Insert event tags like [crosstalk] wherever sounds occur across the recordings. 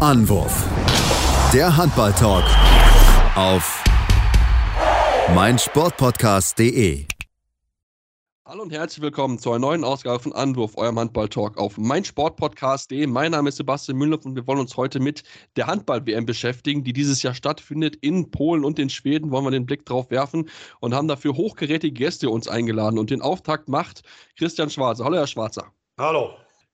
Anwurf. Der Handball-Talk auf meinsportpodcast.de. Hallo und herzlich willkommen zu einer neuen Ausgabe von Anwurf, eurem Handball-Talk auf meinsportpodcast.de. Mein Name ist Sebastian Müller und wir wollen uns heute mit der Handball-WM beschäftigen, die dieses Jahr stattfindet in Polen und in Schweden. Wollen wir den Blick drauf werfen und haben dafür hochgerätige Gäste uns eingeladen. Und den Auftakt macht Christian Schwarzer. Hallo, Herr Schwarzer. Hallo.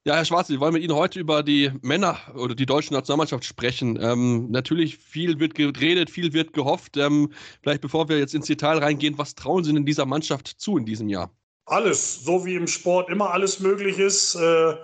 Ja, Herr Schwarz, wir wollen mit Ihnen heute über die Männer oder die deutsche Nationalmannschaft sprechen. Ähm, natürlich viel wird geredet, viel wird gehofft. Ähm, vielleicht bevor wir jetzt ins Detail reingehen, was trauen Sie denn dieser Mannschaft zu in diesem Jahr? Alles, so wie im Sport immer alles möglich ist, äh,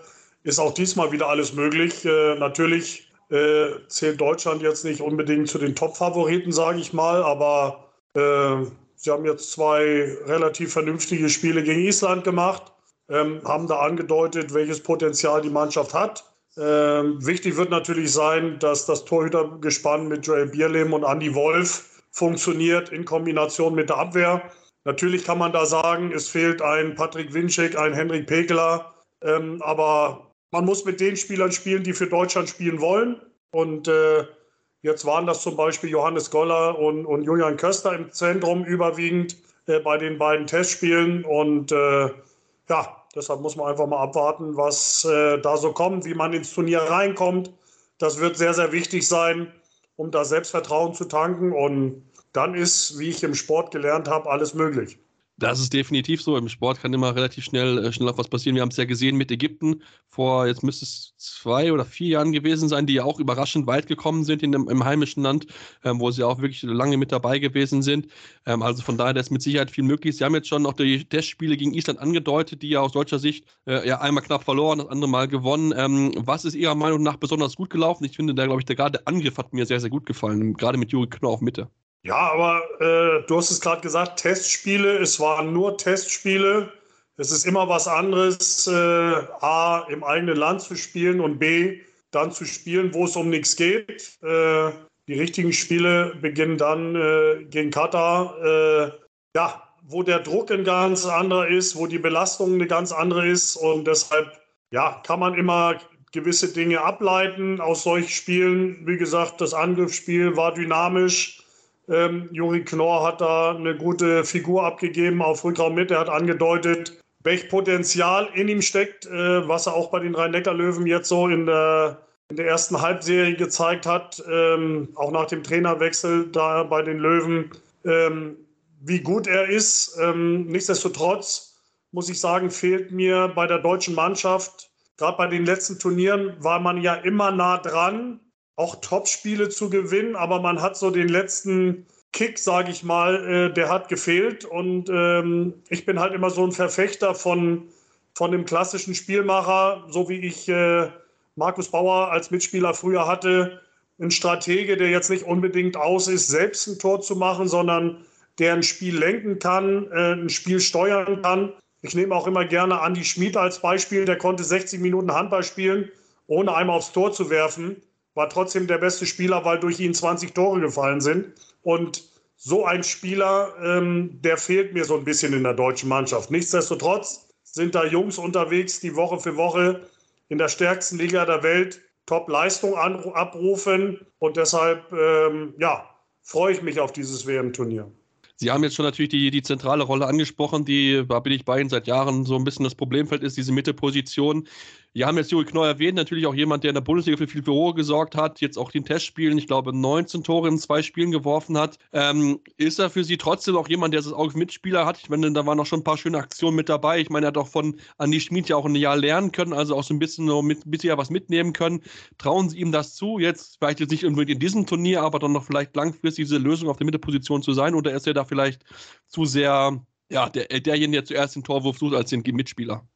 ist auch diesmal wieder alles möglich. Äh, natürlich äh, zählt Deutschland jetzt nicht unbedingt zu den Top-Favoriten, sage ich mal, aber äh, sie haben jetzt zwei relativ vernünftige Spiele gegen Island gemacht ähm, haben da angedeutet, welches Potenzial die Mannschaft hat. Ähm, wichtig wird natürlich sein, dass das Torhütergespann mit Joel Bierlehm und Andy Wolf funktioniert in Kombination mit der Abwehr. Natürlich kann man da sagen, es fehlt ein Patrick Winczek, ein Henrik Pekeler, ähm, aber man muss mit den Spielern spielen, die für Deutschland spielen wollen. Und äh, jetzt waren das zum Beispiel Johannes Goller und, und Julian Köster im Zentrum überwiegend äh, bei den beiden Testspielen. Und äh, ja, deshalb muss man einfach mal abwarten, was äh, da so kommt, wie man ins Turnier reinkommt. Das wird sehr, sehr wichtig sein, um da Selbstvertrauen zu tanken. Und dann ist, wie ich im Sport gelernt habe, alles möglich. Das ist definitiv so. Im Sport kann immer relativ schnell, äh, schnell auf was passieren. Wir haben es ja gesehen mit Ägypten vor, jetzt müsste es zwei oder vier Jahren gewesen sein, die ja auch überraschend weit gekommen sind in dem, im heimischen Land, ähm, wo sie auch wirklich lange mit dabei gewesen sind. Ähm, also von daher, da ist mit Sicherheit viel möglich. Sie haben jetzt schon noch die Testspiele gegen Island angedeutet, die ja aus deutscher Sicht äh, ja einmal knapp verloren, das andere Mal gewonnen. Ähm, was ist Ihrer Meinung nach besonders gut gelaufen? Ich finde, da glaube ich, der gerade Angriff hat mir sehr, sehr gut gefallen, gerade mit Juri Knorr auf Mitte. Ja, aber äh, du hast es gerade gesagt, Testspiele, es waren nur Testspiele. Es ist immer was anderes, äh, A, im eigenen Land zu spielen und B, dann zu spielen, wo es um nichts geht. Äh, die richtigen Spiele beginnen dann äh, gegen Katar, äh, ja, wo der Druck ein ganz anderer ist, wo die Belastung eine ganz andere ist und deshalb, ja, kann man immer gewisse Dinge ableiten aus solchen Spielen. Wie gesagt, das Angriffsspiel war dynamisch ähm, Juri Knorr hat da eine gute Figur abgegeben auf Rückraum mit. Er hat angedeutet, welch Potenzial in ihm steckt, äh, was er auch bei den Rhein-Neckar-Löwen jetzt so in der, in der ersten Halbserie gezeigt hat, ähm, auch nach dem Trainerwechsel da bei den Löwen, ähm, wie gut er ist. Ähm, nichtsdestotrotz muss ich sagen, fehlt mir bei der deutschen Mannschaft, gerade bei den letzten Turnieren war man ja immer nah dran auch Top-Spiele zu gewinnen, aber man hat so den letzten Kick, sage ich mal, äh, der hat gefehlt. Und ähm, ich bin halt immer so ein Verfechter von, von dem klassischen Spielmacher, so wie ich äh, Markus Bauer als Mitspieler früher hatte. Ein Stratege, der jetzt nicht unbedingt aus ist, selbst ein Tor zu machen, sondern der ein Spiel lenken kann, äh, ein Spiel steuern kann. Ich nehme auch immer gerne Andy Schmid als Beispiel. Der konnte 60 Minuten Handball spielen, ohne einmal aufs Tor zu werfen war trotzdem der beste Spieler, weil durch ihn 20 Tore gefallen sind. Und so ein Spieler, ähm, der fehlt mir so ein bisschen in der deutschen Mannschaft. Nichtsdestotrotz sind da Jungs unterwegs, die Woche für Woche in der stärksten Liga der Welt Top-Leistung abrufen. Und deshalb, ähm, ja, freue ich mich auf dieses WM-Turnier. Sie haben jetzt schon natürlich die, die zentrale Rolle angesprochen, die, da bin ich bei Ihnen seit Jahren so ein bisschen das Problemfeld ist, diese Mitteposition. Wir haben jetzt Juri Knoll erwähnt, natürlich auch jemand, der in der Bundesliga für viel Furore gesorgt hat, jetzt auch den Testspielen, ich glaube, 19 Tore in zwei Spielen geworfen hat. Ähm, ist er für Sie trotzdem auch jemand, der das Auge Mitspieler hat? Ich meine, da waren noch schon ein paar schöne Aktionen mit dabei. Ich meine, er hat auch von Andi Schmid ja auch ein Jahr lernen können, also auch so ein bisschen noch mit, bisschen was mitnehmen können. Trauen Sie ihm das zu, jetzt vielleicht jetzt nicht unbedingt in diesem Turnier, aber dann noch vielleicht langfristig diese Lösung auf der Mitteposition zu sein? Oder ist er da vielleicht zu sehr, ja, der, derjenige, der zuerst den Torwurf sucht als den Mitspieler?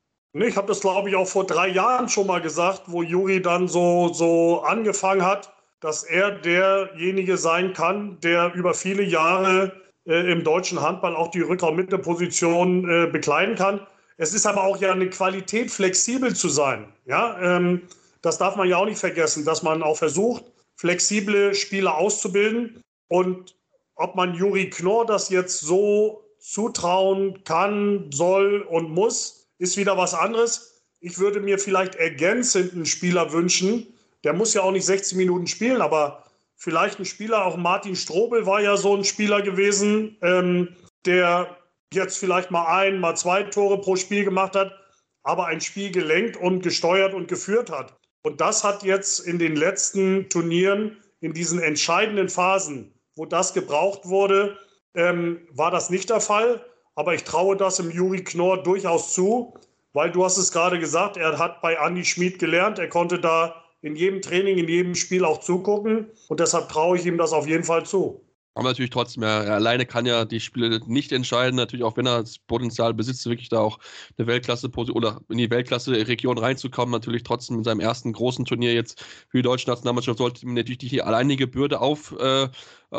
Ich habe das, glaube ich, auch vor drei Jahren schon mal gesagt, wo Juri dann so, so angefangen hat, dass er derjenige sein kann, der über viele Jahre äh, im deutschen Handball auch die Rückraum-Mitte-Position äh, bekleiden kann. Es ist aber auch ja eine Qualität, flexibel zu sein. Ja, ähm, das darf man ja auch nicht vergessen, dass man auch versucht, flexible Spieler auszubilden. Und ob man Juri Knorr das jetzt so zutrauen kann, soll und muss, ist wieder was anderes. Ich würde mir vielleicht ergänzend einen Spieler wünschen, der muss ja auch nicht 60 Minuten spielen, aber vielleicht ein Spieler, auch Martin Strobel war ja so ein Spieler gewesen, ähm, der jetzt vielleicht mal ein, mal zwei Tore pro Spiel gemacht hat, aber ein Spiel gelenkt und gesteuert und geführt hat. Und das hat jetzt in den letzten Turnieren, in diesen entscheidenden Phasen, wo das gebraucht wurde, ähm, war das nicht der Fall. Aber ich traue das im Juri Knorr durchaus zu, weil du hast es gerade gesagt, er hat bei Andy Schmid gelernt, er konnte da in jedem Training, in jedem Spiel auch zugucken und deshalb traue ich ihm das auf jeden Fall zu. Aber natürlich trotzdem, er, alleine kann ja die Spiele nicht entscheiden. Natürlich auch, wenn er das Potenzial besitzt, wirklich da auch eine Weltklasse oder in die Weltklasse-Region reinzukommen. Natürlich trotzdem in seinem ersten großen Turnier jetzt für die deutsche Nationalmannschaft sollte man natürlich die alleinige Bürde auf, äh,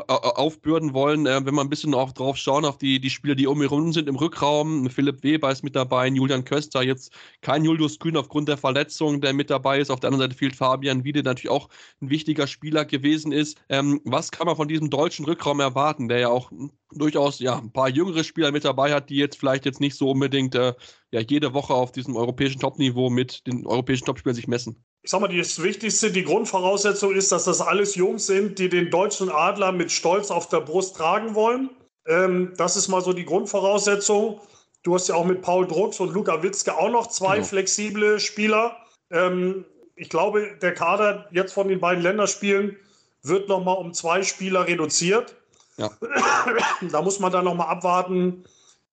aufbürden wollen. Wenn wir ein bisschen auch drauf schauen, auf die, die Spieler, die um ihn herum sind im Rückraum. Philipp Weber ist mit dabei, Julian Köster, jetzt kein Julius Kühn aufgrund der Verletzung, der mit dabei ist. Auf der anderen Seite fehlt Fabian Wiede, natürlich auch ein wichtiger Spieler gewesen ist. Ähm, was kann man von diesem deutschen Rückraum erwarten, der ja auch durchaus ja, ein paar jüngere Spieler mit dabei hat, die jetzt vielleicht jetzt nicht so unbedingt äh, ja, jede Woche auf diesem europäischen Topniveau mit den europäischen Topspielern sich messen? Ich sag mal, das Wichtigste, die Grundvoraussetzung ist, dass das alles Jungs sind, die den deutschen Adler mit Stolz auf der Brust tragen wollen. Ähm, das ist mal so die Grundvoraussetzung. Du hast ja auch mit Paul Drucks und Luca Witzke auch noch zwei genau. flexible Spieler. Ähm, ich glaube, der Kader jetzt von den beiden Länderspielen wird noch mal um zwei Spieler reduziert. Ja. [coughs] Da muss man dann noch mal abwarten,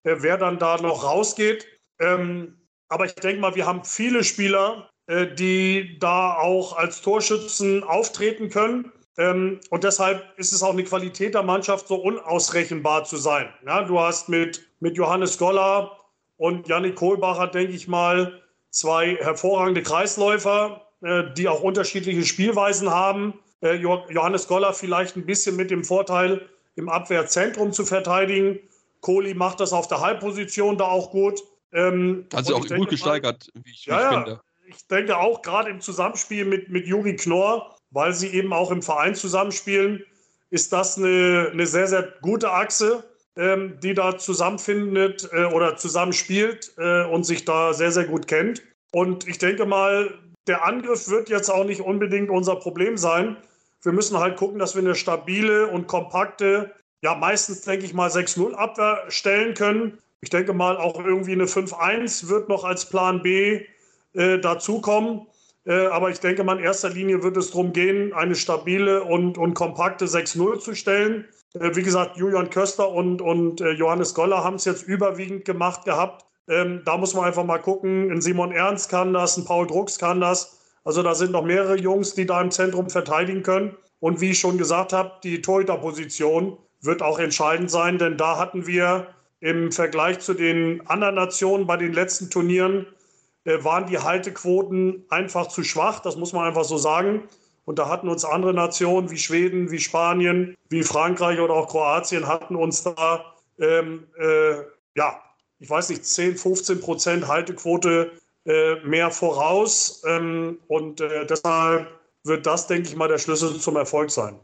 äh, wer dann da noch rausgeht. Ähm, aber ich denke mal, wir haben viele Spieler, äh, die da auch als Torschützen auftreten können. Ähm, und deshalb ist es auch eine Qualität der Mannschaft, so unausrechenbar zu sein. Ja, du hast mit, mit Johannes Goller und Yannick Kohlbacher, denke ich mal, zwei hervorragende Kreisläufer, äh, die auch unterschiedliche Spielweisen haben. Äh, Johannes Goller vielleicht ein bisschen mit dem Vorteil, im Abwehrzentrum zu verteidigen. Kohli macht das auf der Halbposition da auch gut. Ähm, also auch gut gesteigert, wie ich, wie ja, ich finde ich denke auch gerade im Zusammenspiel mit, mit Juri Knorr, weil sie eben auch im Verein zusammenspielen, ist das eine, eine sehr, sehr gute Achse, ähm, die da zusammenfindet äh, oder zusammenspielt äh, und sich da sehr, sehr gut kennt. Und ich denke mal, der Angriff wird jetzt auch nicht unbedingt unser Problem sein. Wir müssen halt gucken, dass wir eine stabile und kompakte, ja meistens denke ich mal 6-0 Abwehr stellen können. Ich denke mal, auch irgendwie eine 5-1 wird noch als Plan B äh, dazukommen. Äh, aber ich denke mal, in erster Linie wird es darum gehen, eine stabile und, und kompakte 6-0 zu stellen. Äh, wie gesagt, Julian Köster und, und äh, Johannes Goller haben es jetzt überwiegend gemacht gehabt. Ähm, da muss man einfach mal gucken. Ein Simon Ernst kann das, ein Paul Drucks kann das. Also da sind noch mehrere Jungs, die da im Zentrum verteidigen können. Und wie ich schon gesagt habe, die Torhüterposition wird auch entscheidend sein, denn da hatten wir im Vergleich zu den anderen Nationen bei den letzten Turnieren waren die Haltequoten einfach zu schwach, das muss man einfach so sagen. Und da hatten uns andere Nationen wie Schweden, wie Spanien, wie Frankreich oder auch Kroatien hatten uns da, ähm, äh, ja, ich weiß nicht, 10, 15 Prozent Haltequote äh, mehr voraus. Ähm, und äh, deshalb wird das, denke ich mal, der Schlüssel zum Erfolg sein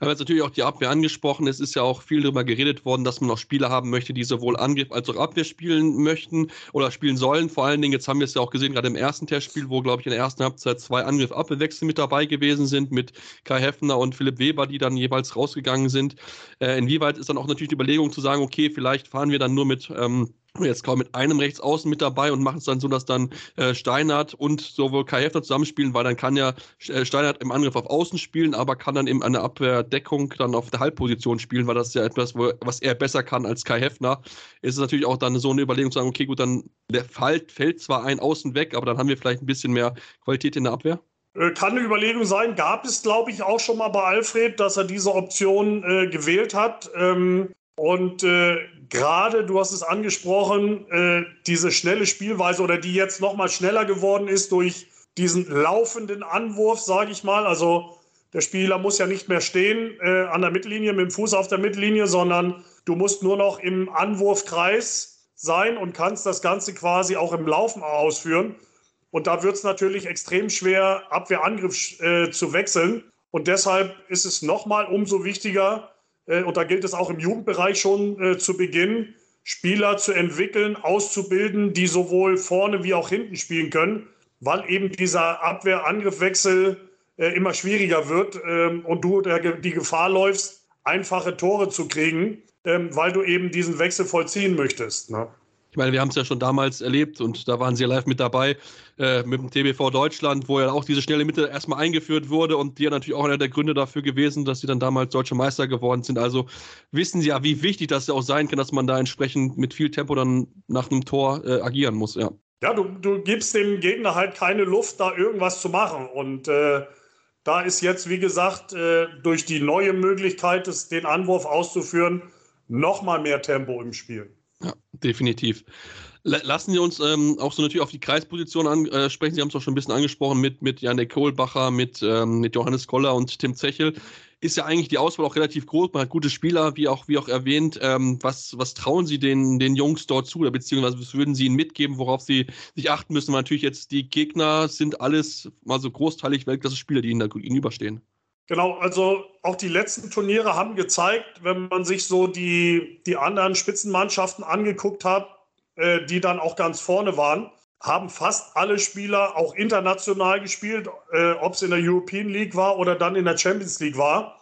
haben jetzt natürlich auch die Abwehr angesprochen. Es ist ja auch viel darüber geredet worden, dass man auch Spieler haben möchte, die sowohl Angriff als auch Abwehr spielen möchten oder spielen sollen. Vor allen Dingen, jetzt haben wir es ja auch gesehen, gerade im ersten Testspiel, wo, glaube ich, in der ersten Halbzeit zwei Angriff-Abwehrwechsel mit dabei gewesen sind, mit Kai Heffner und Philipp Weber, die dann jeweils rausgegangen sind. Äh, inwieweit ist dann auch natürlich die Überlegung zu sagen, okay, vielleicht fahren wir dann nur mit ähm, jetzt kaum mit einem Rechtsaußen mit dabei und machen es dann so, dass dann äh, Steinert und sowohl Kai Hefner zusammenspielen, weil dann kann ja äh, Steinert im Angriff auf Außen spielen, aber kann dann eben eine Abwehrdeckung dann auf der Halbposition spielen, weil das ja etwas, wo, was er besser kann als Kai Hefner. Ist es natürlich auch dann so eine Überlegung zu sagen, okay, gut, dann der fällt, fällt zwar ein Außen weg, aber dann haben wir vielleicht ein bisschen mehr Qualität in der Abwehr. Äh, kann eine Überlegung sein, gab es, glaube ich, auch schon mal bei Alfred, dass er diese Option äh, gewählt hat. Ähm, und äh, gerade, du hast es angesprochen, äh, diese schnelle Spielweise oder die jetzt noch mal schneller geworden ist durch diesen laufenden Anwurf, sage ich mal. Also der Spieler muss ja nicht mehr stehen äh, an der Mittellinie mit dem Fuß auf der Mittellinie, sondern du musst nur noch im Anwurfkreis sein und kannst das Ganze quasi auch im Laufen ausführen. Und da wird es natürlich extrem schwer, Abwehrangriff äh, zu wechseln. Und deshalb ist es nochmal umso wichtiger, und da gilt es auch im Jugendbereich schon äh, zu Beginn, Spieler zu entwickeln, auszubilden, die sowohl vorne wie auch hinten spielen können, weil eben dieser Abwehr-Angriffwechsel äh, immer schwieriger wird ähm, und du die Gefahr läufst, einfache Tore zu kriegen, ähm, weil du eben diesen Wechsel vollziehen möchtest. Ne? Ich meine, wir haben es ja schon damals erlebt und da waren Sie live mit dabei äh, mit dem TBV Deutschland, wo ja auch diese schnelle Mitte erstmal eingeführt wurde und die ja natürlich auch einer der Gründe dafür gewesen, dass sie dann damals deutsche Meister geworden sind. Also wissen Sie ja, wie wichtig das ja auch sein kann, dass man da entsprechend mit viel Tempo dann nach einem Tor äh, agieren muss. Ja, ja du, du gibst dem Gegner halt keine Luft, da irgendwas zu machen und äh, da ist jetzt, wie gesagt, äh, durch die neue Möglichkeit, den Anwurf auszuführen, noch mal mehr Tempo im Spiel. Ja, definitiv. Lassen Sie uns ähm, auch so natürlich auf die Kreisposition ansprechen. Äh, Sie haben es auch schon ein bisschen angesprochen mit, mit Janek Kohlbacher, mit, ähm, mit Johannes Koller und Tim Zechel. Ist ja eigentlich die Auswahl auch relativ groß. Man hat gute Spieler, wie auch, wie auch erwähnt. Ähm, was, was trauen Sie den, den Jungs dort zu? Oder beziehungsweise was würden Sie ihnen mitgeben, worauf sie sich achten müssen? Weil natürlich jetzt die Gegner sind alles mal so großteilig Weltklasse-Spieler, die ihnen da gegenüberstehen. Genau, also auch die letzten Turniere haben gezeigt, wenn man sich so die, die anderen Spitzenmannschaften angeguckt hat, äh, die dann auch ganz vorne waren, haben fast alle Spieler auch international gespielt, äh, ob es in der European League war oder dann in der Champions League war.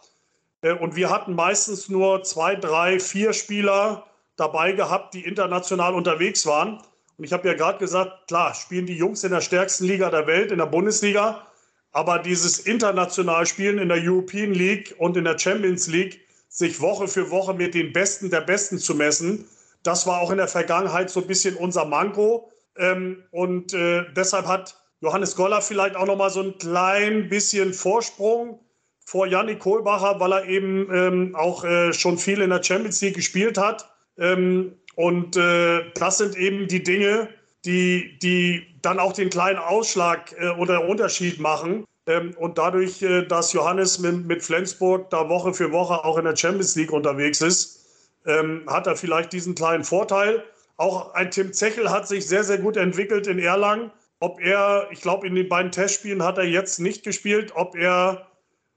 Äh, und wir hatten meistens nur zwei, drei, vier Spieler dabei gehabt, die international unterwegs waren. Und ich habe ja gerade gesagt, klar, spielen die Jungs in der stärksten Liga der Welt, in der Bundesliga. Aber dieses international Spielen in der European League und in der Champions League, sich Woche für Woche mit den Besten der Besten zu messen, das war auch in der Vergangenheit so ein bisschen unser Manko. Ähm, und äh, deshalb hat Johannes Goller vielleicht auch noch mal so ein klein bisschen Vorsprung vor Yannick Kohlbacher, weil er eben ähm, auch äh, schon viel in der Champions League gespielt hat. Ähm, und äh, das sind eben die Dinge, die, die dann auch den kleinen Ausschlag äh, oder Unterschied machen. Ähm, und dadurch, äh, dass Johannes mit, mit, Flensburg da Woche für Woche auch in der Champions League unterwegs ist, ähm, hat er vielleicht diesen kleinen Vorteil. Auch ein Tim Zechel hat sich sehr, sehr gut entwickelt in Erlangen. Ob er, ich glaube, in den beiden Testspielen hat er jetzt nicht gespielt, ob er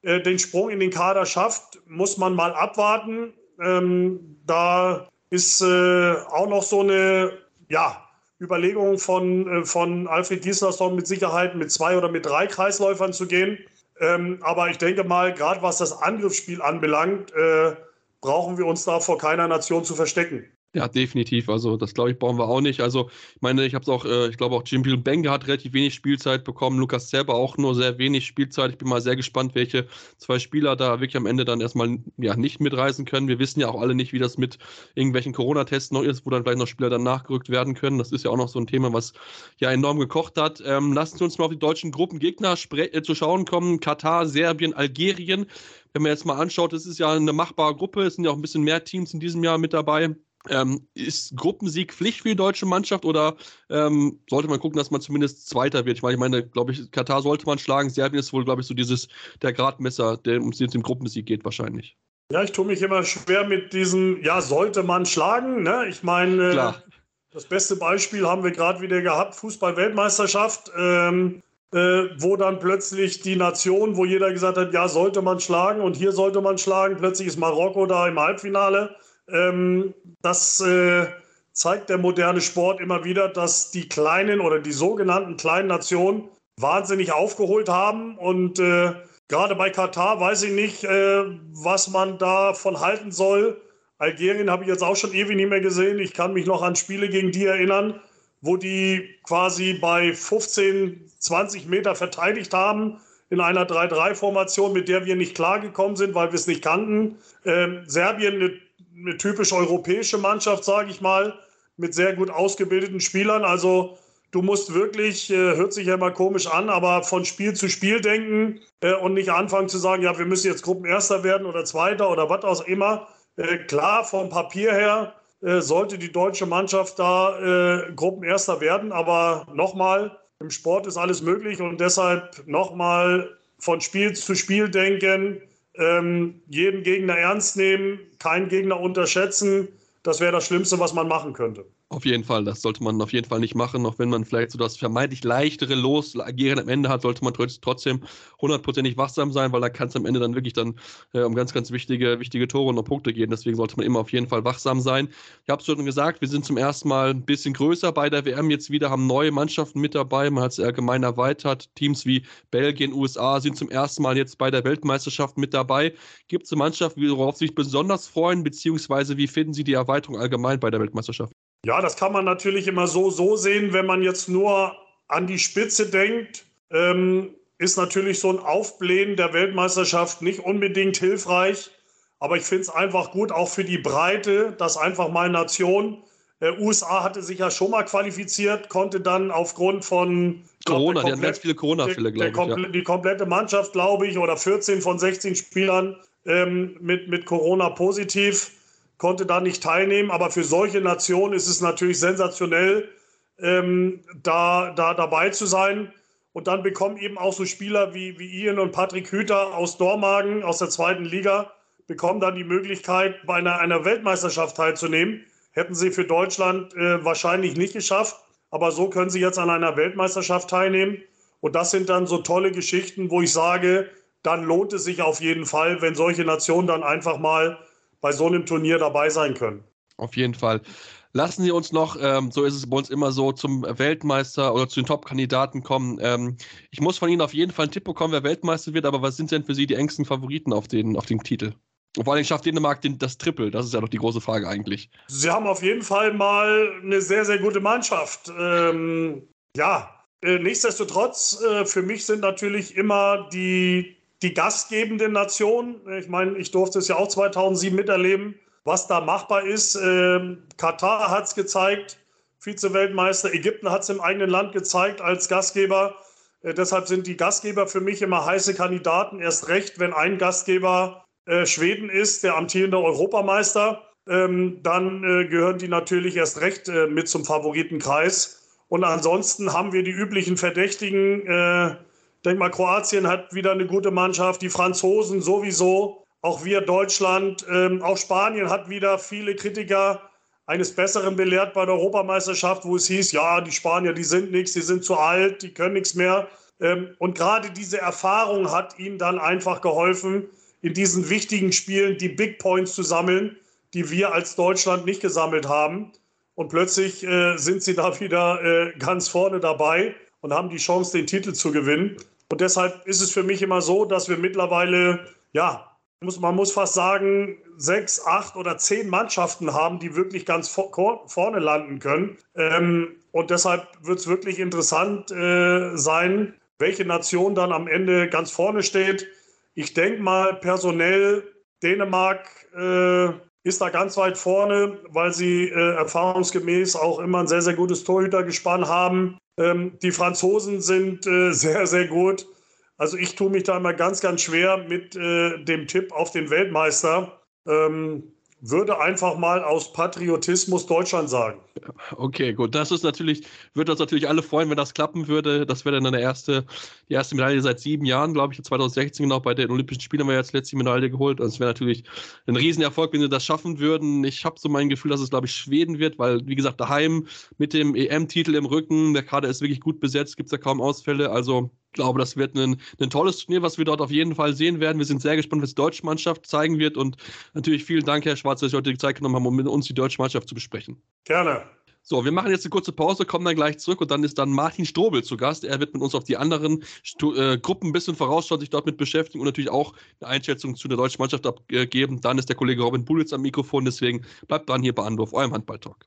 äh, den Sprung in den Kader schafft, muss man mal abwarten. Ähm, da ist äh, auch noch so eine, ja, Überlegung von, äh, von Alfred Gislason mit Sicherheit mit zwei oder mit drei Kreisläufern zu gehen. Ähm, aber ich denke mal, gerade was das Angriffsspiel anbelangt, äh, brauchen wir uns da vor keiner Nation zu verstecken. Ja, definitiv. Also das glaube ich brauchen wir auch nicht. Also ich meine, ich habe es auch, äh, ich glaube auch Jim Benga hat relativ wenig Spielzeit bekommen, Lukas Zerber auch nur sehr wenig Spielzeit. Ich bin mal sehr gespannt, welche zwei Spieler da wirklich am Ende dann erstmal ja nicht mitreisen können. Wir wissen ja auch alle nicht, wie das mit irgendwelchen Corona-Tests noch ist, wo dann vielleicht noch Spieler dann nachgerückt werden können. Das ist ja auch noch so ein Thema, was ja enorm gekocht hat. Ähm, lassen Sie uns mal auf die deutschen Gruppengegner äh, zu schauen kommen. Katar, Serbien, Algerien. Wenn man jetzt mal anschaut, das ist ja eine machbare Gruppe. Es sind ja auch ein bisschen mehr Teams in diesem Jahr mit dabei. Ähm, ist Gruppensieg Pflicht für die deutsche Mannschaft oder ähm, sollte man gucken, dass man zumindest Zweiter wird? Ich meine, ich meine, glaube ich, Katar sollte man schlagen. Serbien ist wohl, glaube ich, so dieses der Gradmesser, der um den Gruppensieg geht wahrscheinlich. Ja, ich tue mich immer schwer mit diesem, ja, sollte man schlagen. Ne? Ich meine, äh, das beste Beispiel haben wir gerade wieder gehabt, Fußball-Weltmeisterschaft, ähm, äh, wo dann plötzlich die Nation, wo jeder gesagt hat, ja, sollte man schlagen und hier sollte man schlagen, plötzlich ist Marokko da im Halbfinale. Ähm, das äh, zeigt der moderne Sport immer wieder, dass die kleinen oder die sogenannten kleinen Nationen wahnsinnig aufgeholt haben. Und äh, gerade bei Katar weiß ich nicht, äh, was man davon halten soll. Algerien habe ich jetzt auch schon ewig nicht mehr gesehen. Ich kann mich noch an Spiele gegen die erinnern, wo die quasi bei 15, 20 Meter verteidigt haben in einer 3-3-Formation, mit der wir nicht klargekommen sind, weil wir es nicht kannten. Ähm, Serbien eine eine typisch europäische Mannschaft, sage ich mal, mit sehr gut ausgebildeten Spielern. Also du musst wirklich, äh, hört sich ja immer komisch an, aber von Spiel zu Spiel denken äh, und nicht anfangen zu sagen, ja, wir müssen jetzt Gruppenerster werden oder Zweiter oder was auch immer. Äh, klar, vom Papier her sollte die deutsche Mannschaft da Gruppenerster werden, aber nochmal, im Sport ist alles möglich und deshalb nochmal von Spiel zu Spiel denken, ähm, jeden Gegner ernst nehmen, keinen Gegner unterschätzen. Das wäre das Schlimmste, was man machen könnte. Auf jeden Fall, das sollte man auf jeden Fall nicht machen, auch wenn man vielleicht so das vermeintlich leichtere Losagieren am Ende hat, sollte man trotzdem hundertprozentig wachsam sein, weil da kann es am Ende dann wirklich dann äh, um ganz, ganz wichtige, wichtige Tore und Punkte gehen. Deswegen sollte man immer auf jeden Fall wachsam sein. Ich habe es schon gesagt, wir sind zum ersten Mal ein bisschen größer bei der WM jetzt wieder, haben neue Mannschaften mit dabei, man hat es allgemein erweitert. Teams wie Belgien, USA sind zum ersten Mal jetzt bei der Weltmeisterschaft mit dabei. Gibt es eine Mannschaft, worauf Sie sich besonders freuen, beziehungsweise wie finden Sie die Erweiterung allgemein bei der Weltmeisterschaft? Ja, das kann man natürlich immer so, so sehen, wenn man jetzt nur an die Spitze denkt. Ähm, ist natürlich so ein Aufblähen der Weltmeisterschaft nicht unbedingt hilfreich. Aber ich finde es einfach gut, auch für die Breite, dass einfach mal Nation. Äh, USA hatte sich ja schon mal qualifiziert, konnte dann aufgrund von Corona, die hatten ganz viele Corona-Fälle, glaube ich. Ja. Die komplette Mannschaft, glaube ich, oder 14 von 16 Spielern ähm, mit, mit Corona positiv konnte da nicht teilnehmen. Aber für solche Nationen ist es natürlich sensationell, ähm, da, da dabei zu sein. Und dann bekommen eben auch so Spieler wie, wie Ian und Patrick Hüter aus Dormagen, aus der zweiten Liga, bekommen dann die Möglichkeit, bei einer, einer Weltmeisterschaft teilzunehmen. Hätten sie für Deutschland äh, wahrscheinlich nicht geschafft. Aber so können sie jetzt an einer Weltmeisterschaft teilnehmen. Und das sind dann so tolle Geschichten, wo ich sage, dann lohnt es sich auf jeden Fall, wenn solche Nationen dann einfach mal bei so einem Turnier dabei sein können. Auf jeden Fall. Lassen Sie uns noch, ähm, so ist es bei uns immer so, zum Weltmeister oder zu den Top-Kandidaten kommen. Ähm, ich muss von Ihnen auf jeden Fall einen Tipp bekommen, wer Weltmeister wird, aber was sind denn für Sie die engsten Favoriten auf den, auf den Titel? Und vor allem schafft Dänemark den, das Triple, das ist ja doch die große Frage eigentlich. Sie haben auf jeden Fall mal eine sehr, sehr gute Mannschaft. Ähm, ja, äh, nichtsdestotrotz, äh, für mich sind natürlich immer die die gastgebende Nation. Ich meine, ich durfte es ja auch 2007 miterleben, was da machbar ist. Ähm, Katar hat es gezeigt, Vize-Weltmeister. Ägypten hat es im eigenen Land gezeigt als Gastgeber. Äh, deshalb sind die Gastgeber für mich immer heiße Kandidaten. Erst recht, wenn ein Gastgeber äh, Schweden ist, der amtierende Europameister, ähm, dann äh, gehören die natürlich erst recht äh, mit zum Favoritenkreis. Und ansonsten haben wir die üblichen Verdächtigen äh, denke mal, Kroatien hat wieder eine gute Mannschaft, die Franzosen sowieso, auch wir Deutschland, ähm, auch Spanien hat wieder viele Kritiker eines Besseren belehrt bei der Europameisterschaft, wo es hieß, ja, die Spanier, die sind nichts, die sind zu alt, die können nichts mehr. Ähm, und gerade diese Erfahrung hat ihnen dann einfach geholfen, in diesen wichtigen Spielen die Big Points zu sammeln, die wir als Deutschland nicht gesammelt haben. Und plötzlich äh, sind sie da [laughs] wieder äh, ganz vorne dabei und haben die Chance, den Titel zu gewinnen. Und deshalb ist es für mich immer so, dass wir mittlerweile, ja, muss, man muss fast sagen, sechs, acht oder zehn Mannschaften haben, die wirklich ganz vorne landen können. Ähm, und deshalb wird es wirklich interessant äh, sein, welche Nation dann am Ende ganz vorne steht. Ich denke mal personell, Dänemark äh, ist da ganz weit vorne, weil sie äh, erfahrungsgemäß auch immer ein sehr, sehr gutes Torhütergespann haben. Ähm, die Franzosen sind äh, [laughs] sehr, sehr gut. Also ich tue mich da immer ganz, ganz schwer mit äh, dem Tipp auf den Weltmeister. Ähm, würde einfach mal aus Patriotismus Deutschland sagen. Okay, gut. Das ist natürlich, würde uns natürlich alle freuen, wenn das klappen würde. Das wäre dann eine erste, die erste Medaille seit sieben Jahren, glaube ich. 2016 genau bei den Olympischen Spielen haben wir jetzt letzte Medaille geholt. Also es wäre natürlich ein Riesenerfolg, wenn sie das schaffen würden. Ich habe so mein Gefühl, dass es, glaube ich, Schweden wird, weil, wie gesagt, daheim mit dem EM-Titel im Rücken, der Kader ist wirklich gut besetzt, gibt es ja kaum Ausfälle. Also glaube, das wird ein, ein tolles Turnier, was wir dort auf jeden Fall sehen werden. Wir sind sehr gespannt, was die deutsche Mannschaft zeigen wird. Und natürlich vielen Dank, Herr Schwarz, dass Sie heute die Zeit genommen haben, um mit uns die deutsche Mannschaft zu besprechen. Gerne. So, wir machen jetzt eine kurze Pause, kommen dann gleich zurück und dann ist dann Martin Strobel zu Gast. Er wird mit uns auf die anderen Stu äh, Gruppen ein bisschen vorausschauen, sich dort mit beschäftigen und natürlich auch eine Einschätzung zu der deutschen Mannschaft abgeben. Dann ist der Kollege Robin Bulitz am Mikrofon, deswegen bleibt dran hier bei Anwurf, eurem Handballtalk.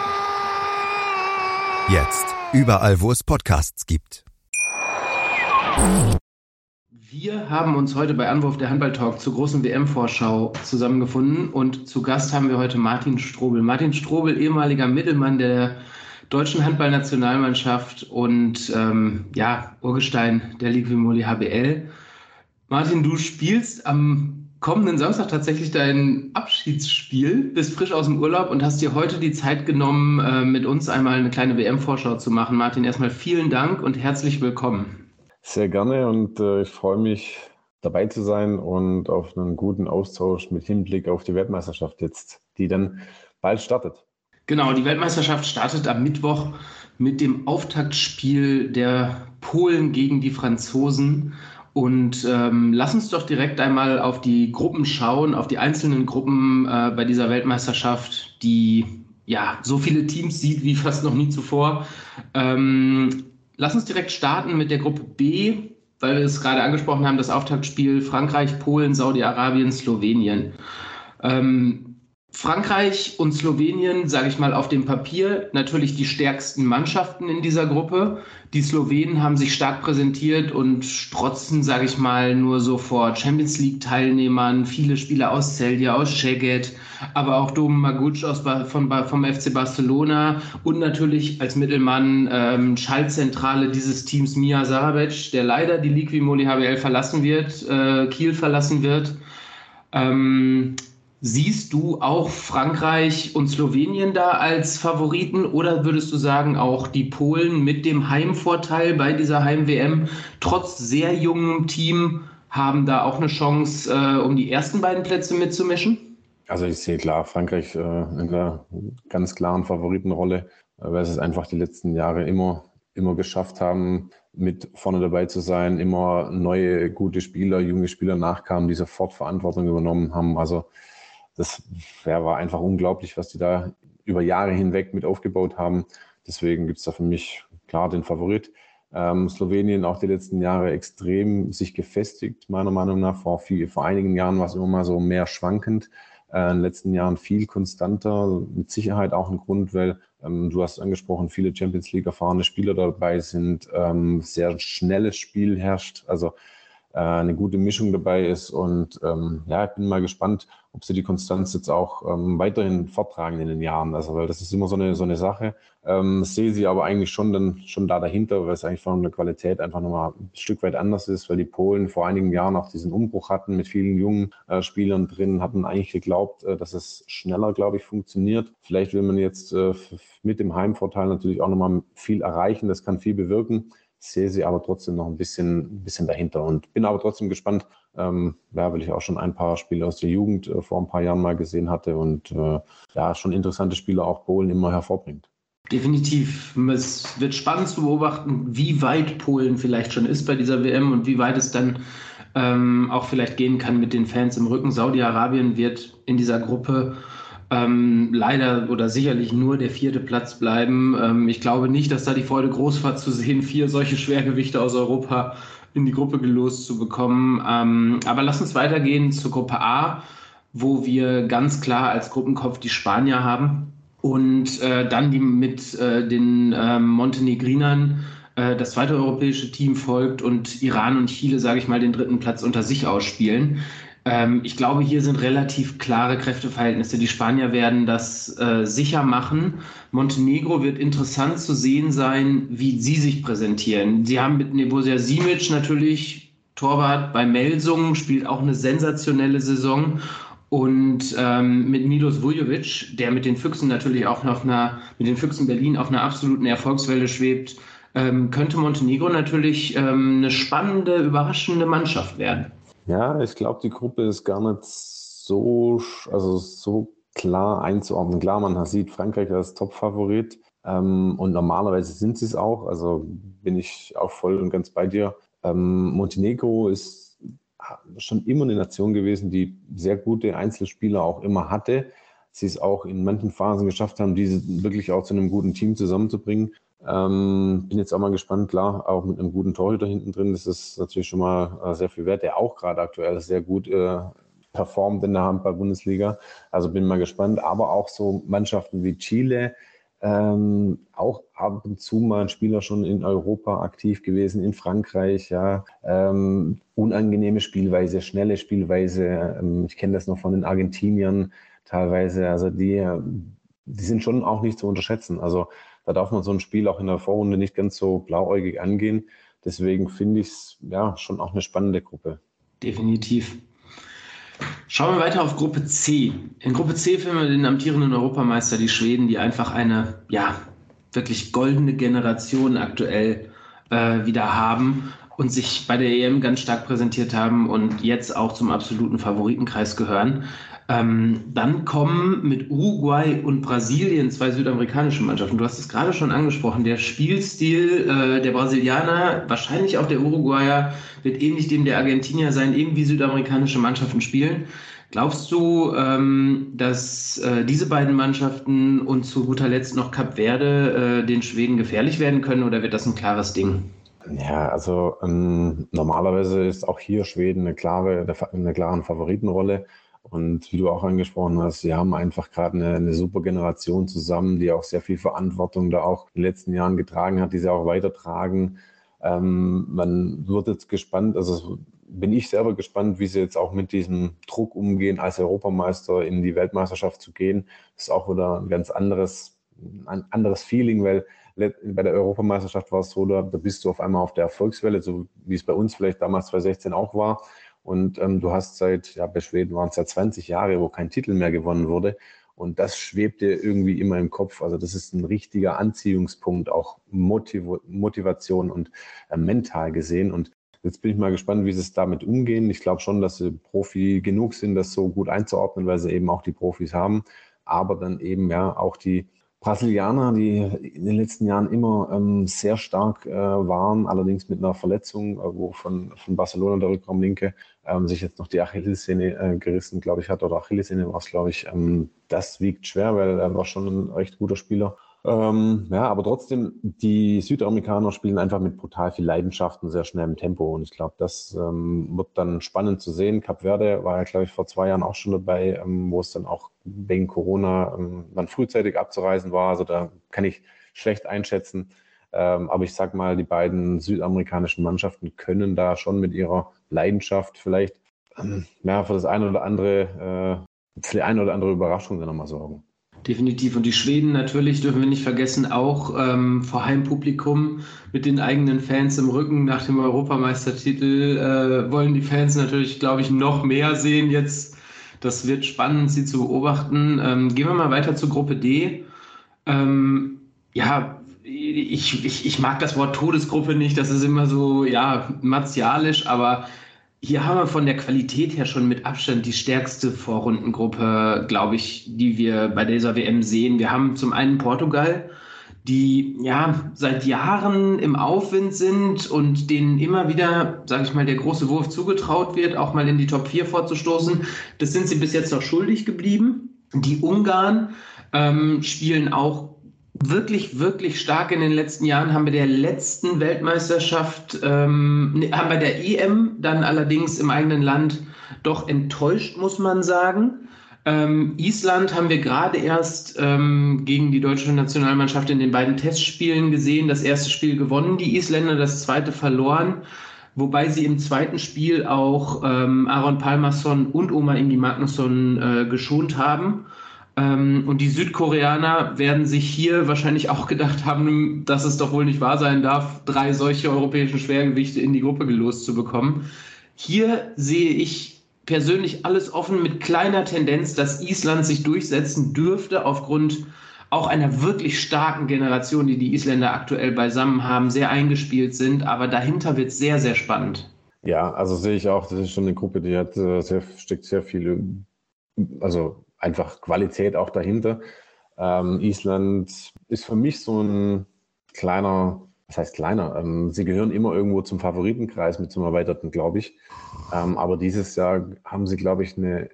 Jetzt. Überall, wo es Podcasts gibt. Wir haben uns heute bei Anwurf der Handballtalk zur großen WM-Vorschau zusammengefunden und zu Gast haben wir heute Martin Strobel. Martin Strobel, ehemaliger Mittelmann der deutschen Handballnationalmannschaft und ähm, ja, Urgestein der Liquimoli HBL. Martin, du spielst am kommenden Samstag tatsächlich dein Abschiedsspiel, bist frisch aus dem Urlaub und hast dir heute die Zeit genommen, äh, mit uns einmal eine kleine WM-Vorschau zu machen. Martin, erstmal vielen Dank und herzlich willkommen. Sehr gerne und äh, ich freue mich dabei zu sein und auf einen guten Austausch mit Hinblick auf die Weltmeisterschaft jetzt, die dann bald startet. Genau, die Weltmeisterschaft startet am Mittwoch mit dem Auftaktspiel der Polen gegen die Franzosen. Und ähm, lass uns doch direkt einmal auf die Gruppen schauen, auf die einzelnen Gruppen äh, bei dieser Weltmeisterschaft, die ja so viele Teams sieht wie fast noch nie zuvor. Ähm, lass uns direkt starten mit der Gruppe B, weil wir es gerade angesprochen haben, das Auftaktspiel Frankreich, Polen, Saudi-Arabien, Slowenien. Ähm, Frankreich und Slowenien, sage ich mal, auf dem Papier natürlich die stärksten Mannschaften in dieser Gruppe. Die Slowenen haben sich stark präsentiert und strotzen, sage ich mal, nur so vor Champions League-Teilnehmern, viele Spieler aus Celje, aus Szeged, aber auch Dom Maguc aus, von, vom FC Barcelona und natürlich als Mittelmann ähm, Schaltzentrale dieses Teams Mia Sarabec, der leider die Liquimoli HBL verlassen wird, äh, Kiel verlassen wird. Ähm, Siehst du auch Frankreich und Slowenien da als Favoriten oder würdest du sagen, auch die Polen mit dem Heimvorteil bei dieser Heim-WM trotz sehr jungem Team haben da auch eine Chance, äh, um die ersten beiden Plätze mitzumischen? Also ich sehe klar Frankreich äh, in einer ganz klaren Favoritenrolle, äh, weil sie es einfach die letzten Jahre immer, immer geschafft haben, mit vorne dabei zu sein, immer neue gute Spieler, junge Spieler nachkamen, die sofort Verantwortung übernommen haben. Also das ja, war einfach unglaublich, was die da über Jahre hinweg mit aufgebaut haben. Deswegen gibt es da für mich klar den Favorit. Ähm, Slowenien auch die letzten Jahre extrem sich gefestigt, meiner Meinung nach. Vor, viel, vor einigen Jahren war es immer mal so mehr schwankend. Äh, in den letzten Jahren viel konstanter. Mit Sicherheit auch ein Grund, weil ähm, du hast angesprochen, viele Champions League erfahrene Spieler dabei sind. Ähm, sehr schnelles Spiel herrscht. Also eine gute Mischung dabei ist. Und ähm, ja, ich bin mal gespannt, ob sie die Konstanz jetzt auch ähm, weiterhin forttragen in den Jahren. Also, weil das ist immer so eine, so eine Sache. Ähm, sehe sie aber eigentlich schon dann schon da dahinter, weil es eigentlich von der Qualität einfach nochmal ein Stück weit anders ist, weil die Polen vor einigen Jahren auch diesen Umbruch hatten mit vielen jungen äh, Spielern drin, hatten eigentlich geglaubt, äh, dass es schneller, glaube ich, funktioniert. Vielleicht will man jetzt äh, mit dem Heimvorteil natürlich auch nochmal viel erreichen. Das kann viel bewirken sehe sie aber trotzdem noch ein bisschen, bisschen dahinter und bin aber trotzdem gespannt, ähm, ja, weil ich auch schon ein paar Spiele aus der Jugend äh, vor ein paar Jahren mal gesehen hatte und äh, ja, schon interessante Spieler auch Polen immer hervorbringt. Definitiv. Es wird spannend zu beobachten, wie weit Polen vielleicht schon ist bei dieser WM und wie weit es dann ähm, auch vielleicht gehen kann mit den Fans im Rücken. Saudi-Arabien wird in dieser Gruppe ähm, leider oder sicherlich nur der vierte Platz bleiben. Ähm, ich glaube nicht, dass da die Freude groß war zu sehen, vier solche Schwergewichte aus Europa in die Gruppe gelost zu bekommen. Ähm, aber lass uns weitergehen zur Gruppe A, wo wir ganz klar als Gruppenkopf die Spanier haben und äh, dann die mit äh, den äh, Montenegrinern das zweite europäische Team folgt und Iran und Chile, sage ich mal, den dritten Platz unter sich ausspielen. Ähm, ich glaube, hier sind relativ klare Kräfteverhältnisse. Die Spanier werden das äh, sicher machen. Montenegro wird interessant zu sehen sein, wie sie sich präsentieren. Sie haben mit Nebosia Simic natürlich Torwart bei Melsungen, spielt auch eine sensationelle Saison. Und ähm, mit Milos Vujovic, der mit den Füchsen natürlich auch noch einer, mit den Füchsen Berlin auf einer absoluten Erfolgswelle schwebt, ähm, könnte Montenegro natürlich ähm, eine spannende, überraschende Mannschaft werden. Ja, ich glaube, die Gruppe ist gar nicht so, also so klar einzuordnen. Klar, man sieht Frankreich als Top-Favorit ähm, und normalerweise sind sie es auch. Also bin ich auch voll und ganz bei dir. Ähm, Montenegro ist schon immer eine Nation gewesen, die sehr gute Einzelspieler auch immer hatte. Sie es auch in manchen Phasen geschafft haben, diese wirklich auch zu einem guten Team zusammenzubringen. Ähm, bin jetzt auch mal gespannt, klar, auch mit einem guten Torhüter hinten drin, das ist natürlich schon mal äh, sehr viel wert, der auch gerade aktuell sehr gut äh, performt in der Handball-Bundesliga. Also bin mal gespannt, aber auch so Mannschaften wie Chile, Ähm, auch ab und zu mal ein Spieler schon in Europa aktiv gewesen, in Frankreich, ja. Ähm, unangenehme Spielweise, schnelle Spielweise. Ähm, ich kenne das noch von den Argentiniern teilweise. Also die, die sind schon auch nicht zu unterschätzen. Also da darf man so ein Spiel auch in der Vorrunde nicht ganz so blauäugig angehen. Deswegen finde ich es ja schon auch eine spannende Gruppe. Definitiv. Schauen wir weiter auf Gruppe C. In Gruppe C finden wir den amtierenden Europameister, die Schweden, die einfach eine, ja, wirklich goldene Generation aktuell äh, wieder haben und sich bei der EM ganz stark präsentiert haben und jetzt auch zum absoluten Favoritenkreis gehören. Ähm, dann kommen mit Uruguay und Brasilien zwei südamerikanische Mannschaften. Du hast es gerade schon angesprochen. Der Spielstil äh, der Brasilianer, wahrscheinlich auch der Uruguayer, wird ähnlich dem der Argentinier sein, irgendwie südamerikanische Mannschaften spielen. Glaubst du, ähm, dass äh, diese beiden Mannschaften und zu guter Letzt noch Cap Verde äh, den Schweden gefährlich werden können oder wird das ein klares Ding? Ja, also ähm, normalerweise ist auch hier Schweden eine klare, eine klare Favoritenrolle. Und wie du auch angesprochen hast, sie haben einfach gerade eine, eine, super Generation zusammen, die auch sehr viel Verantwortung da auch in den letzten Jahren getragen hat, die sie auch weitertragen. Ähm, man wird jetzt gespannt, also bin ich selber gespannt, wie sie jetzt auch mit diesem Druck umgehen, als Europameister in die Weltmeisterschaft zu gehen. Das ist auch wieder ein ganz anderes, ein anderes Feeling, weil bei der Europameisterschaft war es so, da, da bist du auf einmal auf der Erfolgswelle, so wie es bei uns vielleicht damals 2016 auch war. Und ähm, du hast seit, ja, bei Schweden waren es ja 20 Jahre, wo kein Titel mehr gewonnen wurde. Und das schwebt dir irgendwie immer im Kopf. Also das ist ein richtiger Anziehungspunkt, auch Motiv Motivation und äh, mental gesehen. Und jetzt bin ich mal gespannt, wie sie es damit umgehen. Ich glaube schon, dass sie Profi genug sind, das so gut einzuordnen, weil sie eben auch die Profis haben. Aber dann eben ja auch die Brasilianer, die in den letzten Jahren immer ähm, sehr stark äh, waren, allerdings mit einer Verletzung, äh, wo von, von Barcelona der Rückraum ähm, sich jetzt noch die Achillessehne äh, gerissen, glaube ich, hat, oder Achillessehne war es, glaube ich. Ähm, das wiegt schwer, weil er war schon ein recht guter Spieler. Ähm, ja, aber trotzdem, die Südamerikaner spielen einfach mit brutal viel Leidenschaft und sehr schnellem Tempo. Und ich glaube, das ähm, wird dann spannend zu sehen. Cap Verde war ja, glaube ich, vor zwei Jahren auch schon dabei, ähm, wo es dann auch wegen Corona ähm, dann frühzeitig abzureisen war. Also da kann ich schlecht einschätzen. Ähm, aber ich sag mal, die beiden südamerikanischen Mannschaften können da schon mit ihrer Leidenschaft vielleicht ähm, ja, für das eine oder andere, äh, für die eine oder andere Überraschung dann nochmal sorgen. Definitiv. Und die Schweden natürlich dürfen wir nicht vergessen, auch ähm, vor Heimpublikum mit den eigenen Fans im Rücken nach dem Europameistertitel äh, wollen die Fans natürlich, glaube ich, noch mehr sehen jetzt. Das wird spannend, sie zu beobachten. Ähm, gehen wir mal weiter zur Gruppe D. Ähm, ja, ich, ich, ich mag das Wort Todesgruppe nicht, das ist immer so, ja, martialisch, aber hier haben wir von der Qualität her schon mit Abstand die stärkste Vorrundengruppe, glaube ich, die wir bei dieser WM sehen. Wir haben zum einen Portugal, die ja seit Jahren im Aufwind sind und denen immer wieder, sage ich mal, der große Wurf zugetraut wird, auch mal in die Top 4 vorzustoßen. Das sind sie bis jetzt noch schuldig geblieben. Die Ungarn ähm, spielen auch wirklich, wirklich stark in den letzten Jahren. Haben wir der letzten Weltmeisterschaft, ähm, haben wir der EM dann allerdings im eigenen Land doch enttäuscht, muss man sagen. Ähm, Island haben wir gerade erst ähm, gegen die deutsche Nationalmannschaft in den beiden Testspielen gesehen. Das erste Spiel gewonnen, die Isländer, das zweite verloren. Wobei sie im zweiten Spiel auch ähm, Aaron Palmerson und Oma Ingi Magnusson äh, geschont haben. Ähm, und die Südkoreaner werden sich hier wahrscheinlich auch gedacht haben, dass es doch wohl nicht wahr sein darf, drei solche europäische Schwergewichte in die Gruppe gelost zu bekommen. Hier sehe ich persönlich alles offen mit kleiner Tendenz, dass Island sich durchsetzen dürfte aufgrund auch einer wirklich starken Generation, die die Isländer aktuell beisammen haben, sehr eingespielt sind. Aber dahinter wird es sehr, sehr spannend. Ja, also sehe ich auch, das ist schon eine Gruppe, die hat äh, sehr, steckt sehr viele, also einfach Qualität auch dahinter. Ähm, Island ist für mich so ein kleiner, was heißt kleiner? Ähm, sie gehören immer irgendwo zum Favoritenkreis mit zum Erweiterten, glaube ich. Ähm, aber dieses Jahr haben sie, glaube ich, eine,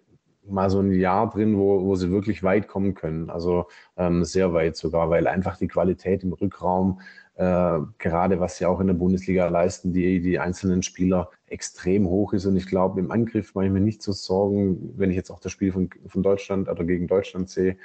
mal so ein Jahr drin, wo, wo sie wirklich weit kommen können. Also ähm, sehr weit sogar, weil einfach die Qualität im Rückraum äh, gerade was sie auch in der Bundesliga leisten, die, die einzelnen Spieler extrem hoch ist. Und ich glaube, im Angriff mache ich mir nicht so Sorgen, wenn ich jetzt auch das Spiel von, von Deutschland oder gegen Deutschland sehe.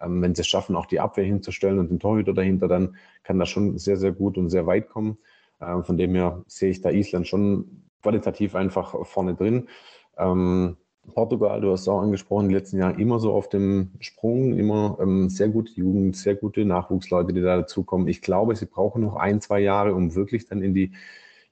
ähm, wenn sie es schaffen, auch die Abwehr hinzustellen und den Torhüter dahinter, dann kann das schon sehr, sehr gut und sehr weit kommen. Ähm, von dem her sehe ich da Island schon qualitativ einfach vorne drin. Ähm, Portugal, du hast es auch angesprochen, die letzten Jahre immer so auf dem Sprung, immer ähm, sehr gute Jugend, sehr gute Nachwuchsleute, die da dazukommen. Ich glaube, sie brauchen noch ein, zwei Jahre, um wirklich dann in die,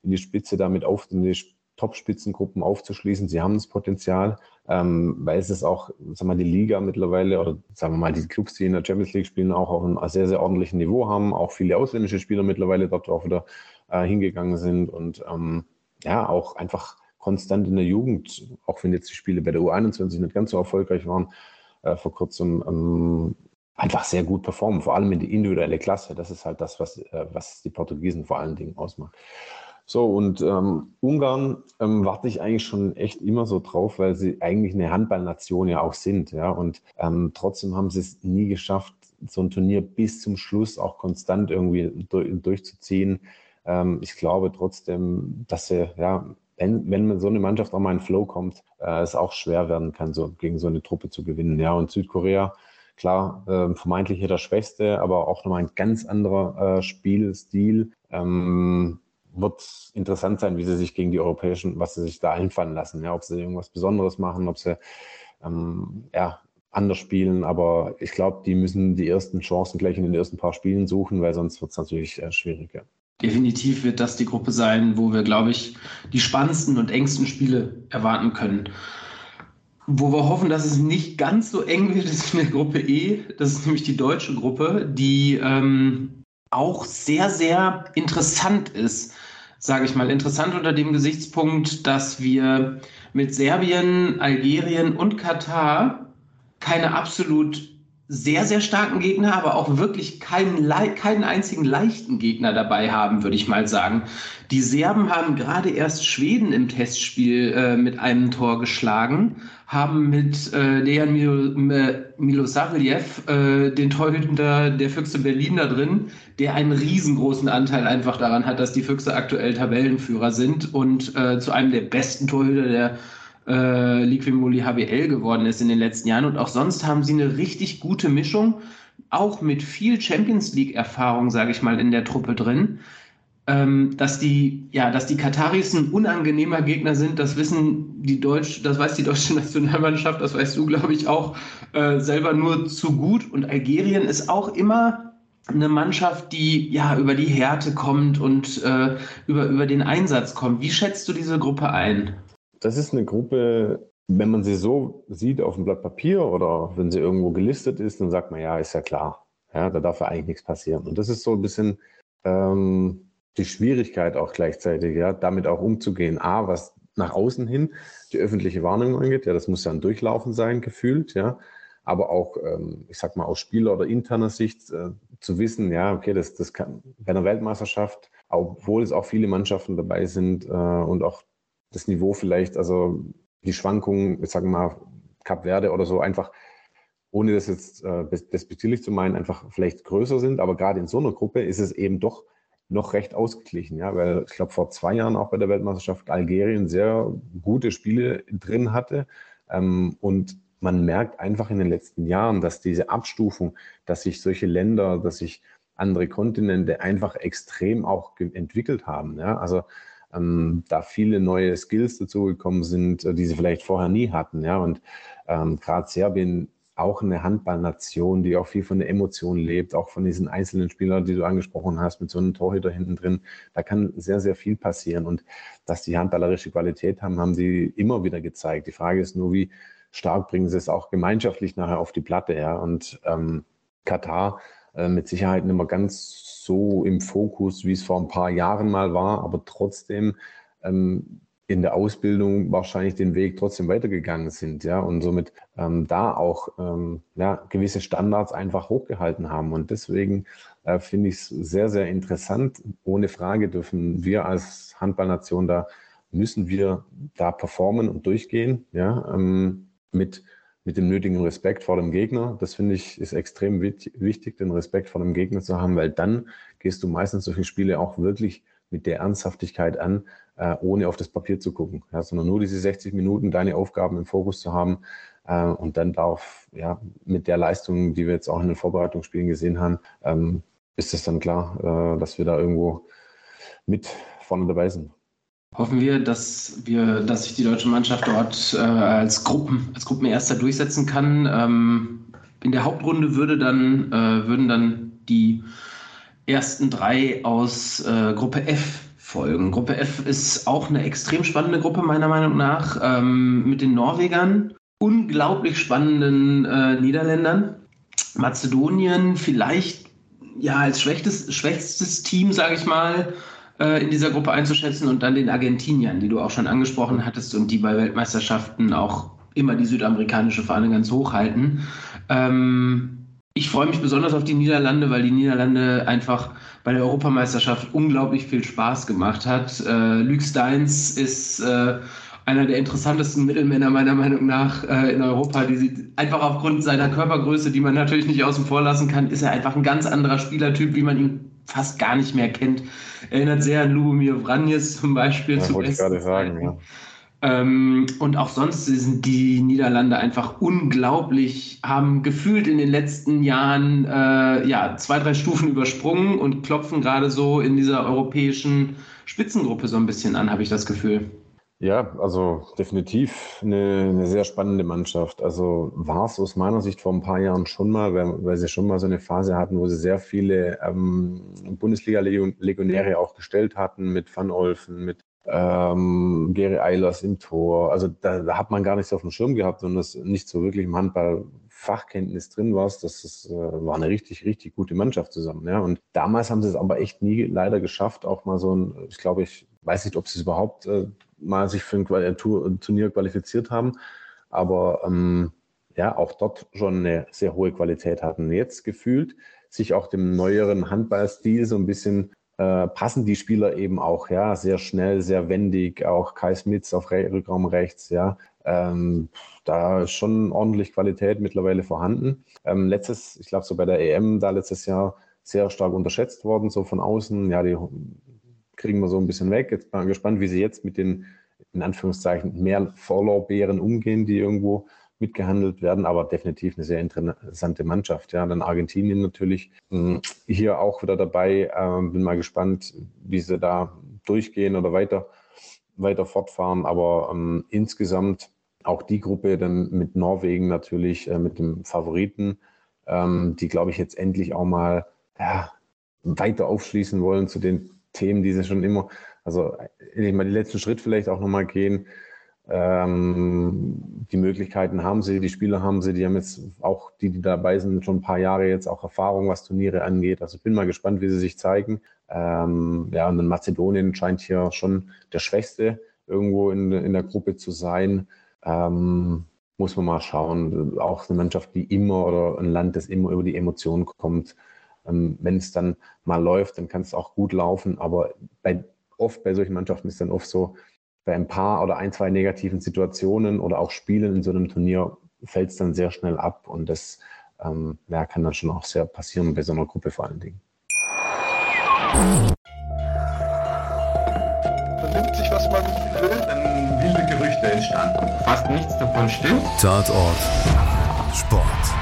in die Spitze damit auf, in die Top-Spitzengruppen aufzuschließen. Sie haben das Potenzial, ähm, weil es ist auch, sagen wir mal, die Liga mittlerweile oder sagen wir mal, die Clubs, die in der Champions League spielen, auch auf einem sehr, sehr ordentlichen Niveau haben. Auch viele ausländische Spieler mittlerweile dort auch wieder äh, hingegangen sind und ähm, ja, auch einfach konstant in der Jugend, auch wenn jetzt die Spiele bei der U21 nicht ganz so erfolgreich waren, äh, vor kurzem ähm, einfach sehr gut performen, vor allem in die individuelle Klasse. Das ist halt das, was, äh, was die Portugiesen vor allen Dingen ausmacht. So, und ähm, Ungarn ähm, warte ich eigentlich schon echt immer so drauf, weil sie eigentlich eine Handballnation ja auch sind. Ja, und ähm, trotzdem haben sie es nie geschafft, so ein Turnier bis zum Schluss auch konstant irgendwie durch, durchzuziehen. Ähm, ich glaube trotzdem, dass sie, ja, wenn, wenn so eine Mannschaft auch mal in Flow kommt, äh, es auch schwer werden kann, so gegen so eine Truppe zu gewinnen. Ja, und Südkorea, klar, äh, vermeintlich hier der Schwächste, aber auch nochmal ein ganz anderer äh, Spielstil. Ähm, wird interessant sein, wie sie sich gegen die europäischen, was sie sich da einfallen lassen. Ja, ob sie irgendwas Besonderes machen, ob sie ähm, ja, anders spielen. Aber ich glaube, die müssen die ersten Chancen gleich in den ersten paar Spielen suchen, weil sonst wird es natürlich äh, schwieriger. Definitiv wird das die Gruppe sein, wo wir, glaube ich, die spannendsten und engsten Spiele erwarten können. Wo wir hoffen, dass es nicht ganz so eng wird, ist [laughs] in der Gruppe E. Das ist nämlich die deutsche Gruppe, die ähm, auch sehr, sehr interessant ist, sage ich mal. Interessant unter dem Gesichtspunkt, dass wir mit Serbien, Algerien und Katar keine absolut sehr, sehr starken Gegner, aber auch wirklich keinen, keinen einzigen leichten Gegner dabei haben, würde ich mal sagen. Die Serben haben gerade erst Schweden im Testspiel äh, mit einem Tor geschlagen, haben mit äh, Dejan Mil Milosavljev äh, den Torhüter der Füchse Berlin da drin, der einen riesengroßen Anteil einfach daran hat, dass die Füchse aktuell Tabellenführer sind und äh, zu einem der besten Torhüter der äh, Liquimoli HBL geworden ist in den letzten Jahren. Und auch sonst haben sie eine richtig gute Mischung, auch mit viel Champions League-Erfahrung, sage ich mal, in der Truppe drin. Ähm, dass die, ja, dass die Kataris ein unangenehmer Gegner sind, das wissen die Deutsch, das weiß die deutsche [laughs] Nationalmannschaft, das weißt du, glaube ich, auch äh, selber nur zu gut. Und Algerien ist auch immer eine Mannschaft, die ja über die Härte kommt und äh, über, über den Einsatz kommt. Wie schätzt du diese Gruppe ein? Das ist eine Gruppe, wenn man sie so sieht auf dem Blatt Papier oder wenn sie irgendwo gelistet ist, dann sagt man, ja, ist ja klar. Ja, da darf ja eigentlich nichts passieren. Und das ist so ein bisschen ähm, die Schwierigkeit auch gleichzeitig, ja, damit auch umzugehen. A, was nach außen hin die öffentliche Wahrnehmung angeht, ja, das muss ja ein Durchlaufen sein, gefühlt, ja. Aber auch, ähm, ich sag mal, aus Spieler- oder interner Sicht äh, zu wissen, ja, okay, das, das kann bei einer Weltmeisterschaft, obwohl es auch viele Mannschaften dabei sind äh, und auch das Niveau vielleicht, also die Schwankungen, ich sage mal, Cap Verde oder so einfach, ohne das jetzt äh, despektierlich zu meinen, einfach vielleicht größer sind. Aber gerade in so einer Gruppe ist es eben doch noch recht ausgeglichen, ja, weil ich glaube vor zwei Jahren auch bei der Weltmeisterschaft Algerien sehr gute Spiele drin hatte ähm, und man merkt einfach in den letzten Jahren, dass diese Abstufung, dass sich solche Länder, dass sich andere Kontinente einfach extrem auch entwickelt haben. Ja? Also ähm, da viele neue Skills dazugekommen sind, äh, die sie vielleicht vorher nie hatten. Ja? Und ähm, gerade Serbien auch eine Handballnation, die auch viel von der Emotion lebt, auch von diesen einzelnen Spielern, die du angesprochen hast, mit so einem Torhüter hinten drin. Da kann sehr, sehr viel passieren. Und dass die handballerische Qualität haben, haben sie immer wieder gezeigt. Die Frage ist nur, wie stark bringen sie es auch gemeinschaftlich nachher auf die Platte. Ja? Und ähm, Katar äh, mit Sicherheit mehr ganz so im Fokus, wie es vor ein paar Jahren mal war, aber trotzdem ähm, in der Ausbildung wahrscheinlich den Weg trotzdem weitergegangen sind, ja, und somit ähm, da auch ähm, ja, gewisse Standards einfach hochgehalten haben. Und deswegen äh, finde ich es sehr, sehr interessant. Ohne Frage dürfen wir als Handballnation da, müssen wir da performen und durchgehen, ja, ähm, mit mit dem nötigen Respekt vor dem Gegner. Das finde ich ist extrem wichtig, den Respekt vor dem Gegner zu haben, weil dann gehst du meistens solche Spiele auch wirklich mit der Ernsthaftigkeit an, äh, ohne auf das Papier zu gucken, ja, sondern nur diese 60 Minuten deine Aufgaben im Fokus zu haben äh, und dann darf, ja, mit der Leistung, die wir jetzt auch in den Vorbereitungsspielen gesehen haben, ähm, ist es dann klar, äh, dass wir da irgendwo mit vorne dabei sind. Hoffen wir, dass wir, dass sich die deutsche Mannschaft dort äh, als Gruppen, als Gruppenerster durchsetzen kann. Ähm, in der Hauptrunde würde dann, äh, würden dann die ersten drei aus äh, Gruppe F folgen. Gruppe F ist auch eine extrem spannende Gruppe, meiner Meinung nach, ähm, mit den Norwegern, unglaublich spannenden äh, Niederländern, Mazedonien vielleicht ja als schwächstes, schwächstes Team, sage ich mal, in dieser Gruppe einzuschätzen und dann den Argentiniern, die du auch schon angesprochen hattest und die bei Weltmeisterschaften auch immer die südamerikanische Fahne ganz hoch halten. Ähm, ich freue mich besonders auf die Niederlande, weil die Niederlande einfach bei der Europameisterschaft unglaublich viel Spaß gemacht hat. Äh, Luc Steins ist äh, einer der interessantesten Mittelmänner meiner Meinung nach äh, in Europa. Die einfach aufgrund seiner Körpergröße, die man natürlich nicht außen vor lassen kann, ist er einfach ein ganz anderer Spielertyp, wie man ihn fast gar nicht mehr kennt. Erinnert sehr an Lubomir Vranjes zum Beispiel. Ja, wollte ich gerade sagen, ja. Ähm, und auch sonst sind die Niederlande einfach unglaublich, haben gefühlt in den letzten Jahren äh, ja, zwei, drei Stufen übersprungen und klopfen gerade so in dieser europäischen Spitzengruppe so ein bisschen an, habe ich das Gefühl. Ja, also definitiv eine, eine sehr spannende Mannschaft. Also war es aus meiner Sicht vor ein paar Jahren schon mal, weil, weil sie schon mal so eine Phase hatten, wo sie sehr viele ähm, Bundesliga-Legionäre auch gestellt hatten mit Van Olfen, mit ähm, Gary Eilers im Tor. Also da, da, hat man gar nichts auf dem Schirm gehabt und das nicht so wirklich im Handball Fachkenntnis drin war. Das ist, äh, war eine richtig, richtig gute Mannschaft zusammen. Ja. Und damals haben sie es aber echt nie leider geschafft, auch mal so ein, ich glaube, ich weiß nicht, ob sie es überhaupt äh, mal sich für ein Turnier qualifiziert haben, aber ähm, ja, auch dort schon eine sehr hohe Qualität hatten. Jetzt gefühlt sich auch dem neueren Handballstil so ein bisschen äh, passen die Spieler eben auch, ja, sehr schnell, sehr wendig, auch Kai Smits auf Re Rückraum rechts, ja. Ähm, da ist schon ordentlich Qualität mittlerweile vorhanden. Ähm, letztes, ich glaube, so bei der EM da letztes Jahr sehr stark unterschätzt worden, so von außen. Ja, die kriegen wir so ein bisschen weg. Jetzt bin ich gespannt, wie sie jetzt mit den, in Anführungszeichen, mehr Vorlorbeeren umgehen, die irgendwo mitgehandelt werden, aber definitiv eine sehr interessante Mannschaft. Ja, dann Argentinien natürlich hm, hier auch wieder dabei. Ähm, bin mal gespannt, wie sie da durchgehen oder weiter, weiter fortfahren. Aber ähm, insgesamt auch die Gruppe dann mit Norwegen natürlich, äh, mit dem Favoriten, ähm, die, glaube ich, jetzt endlich auch mal ja, weiter aufschließen wollen zu den Themen, die sie schon immer, also ich mal den letzten Schritt vielleicht auch nochmal gehen. Ähm, die Möglichkeiten haben sie, die Spieler haben sie, die haben jetzt auch die, die dabei sind, schon ein paar Jahre jetzt auch Erfahrung, was Turniere angeht. Also ich bin mal gespannt, wie sie sich zeigen. Ähm, ja, und dann Mazedonien scheint hier schon der Schwächste irgendwo in, in der Gruppe zu sein. Ähm, muss man mal schauen. Auch eine Mannschaft, die immer oder ein Land, das immer über die Emotionen kommt. Ähm, wenn es dann mal läuft, dann kann es auch gut laufen. Aber bei, oft bei solchen Mannschaften ist dann oft so, bei ein paar oder ein, zwei negativen Situationen oder auch Spielen in so einem Turnier fällt es dann sehr schnell ab und das ähm, ja, kann dann schon auch sehr passieren bei so einer Gruppe vor allen Dingen. Man nimmt sich, was man will, dann wilde Gerüchte entstanden. Fast nichts davon stimmt. Tatort Sport.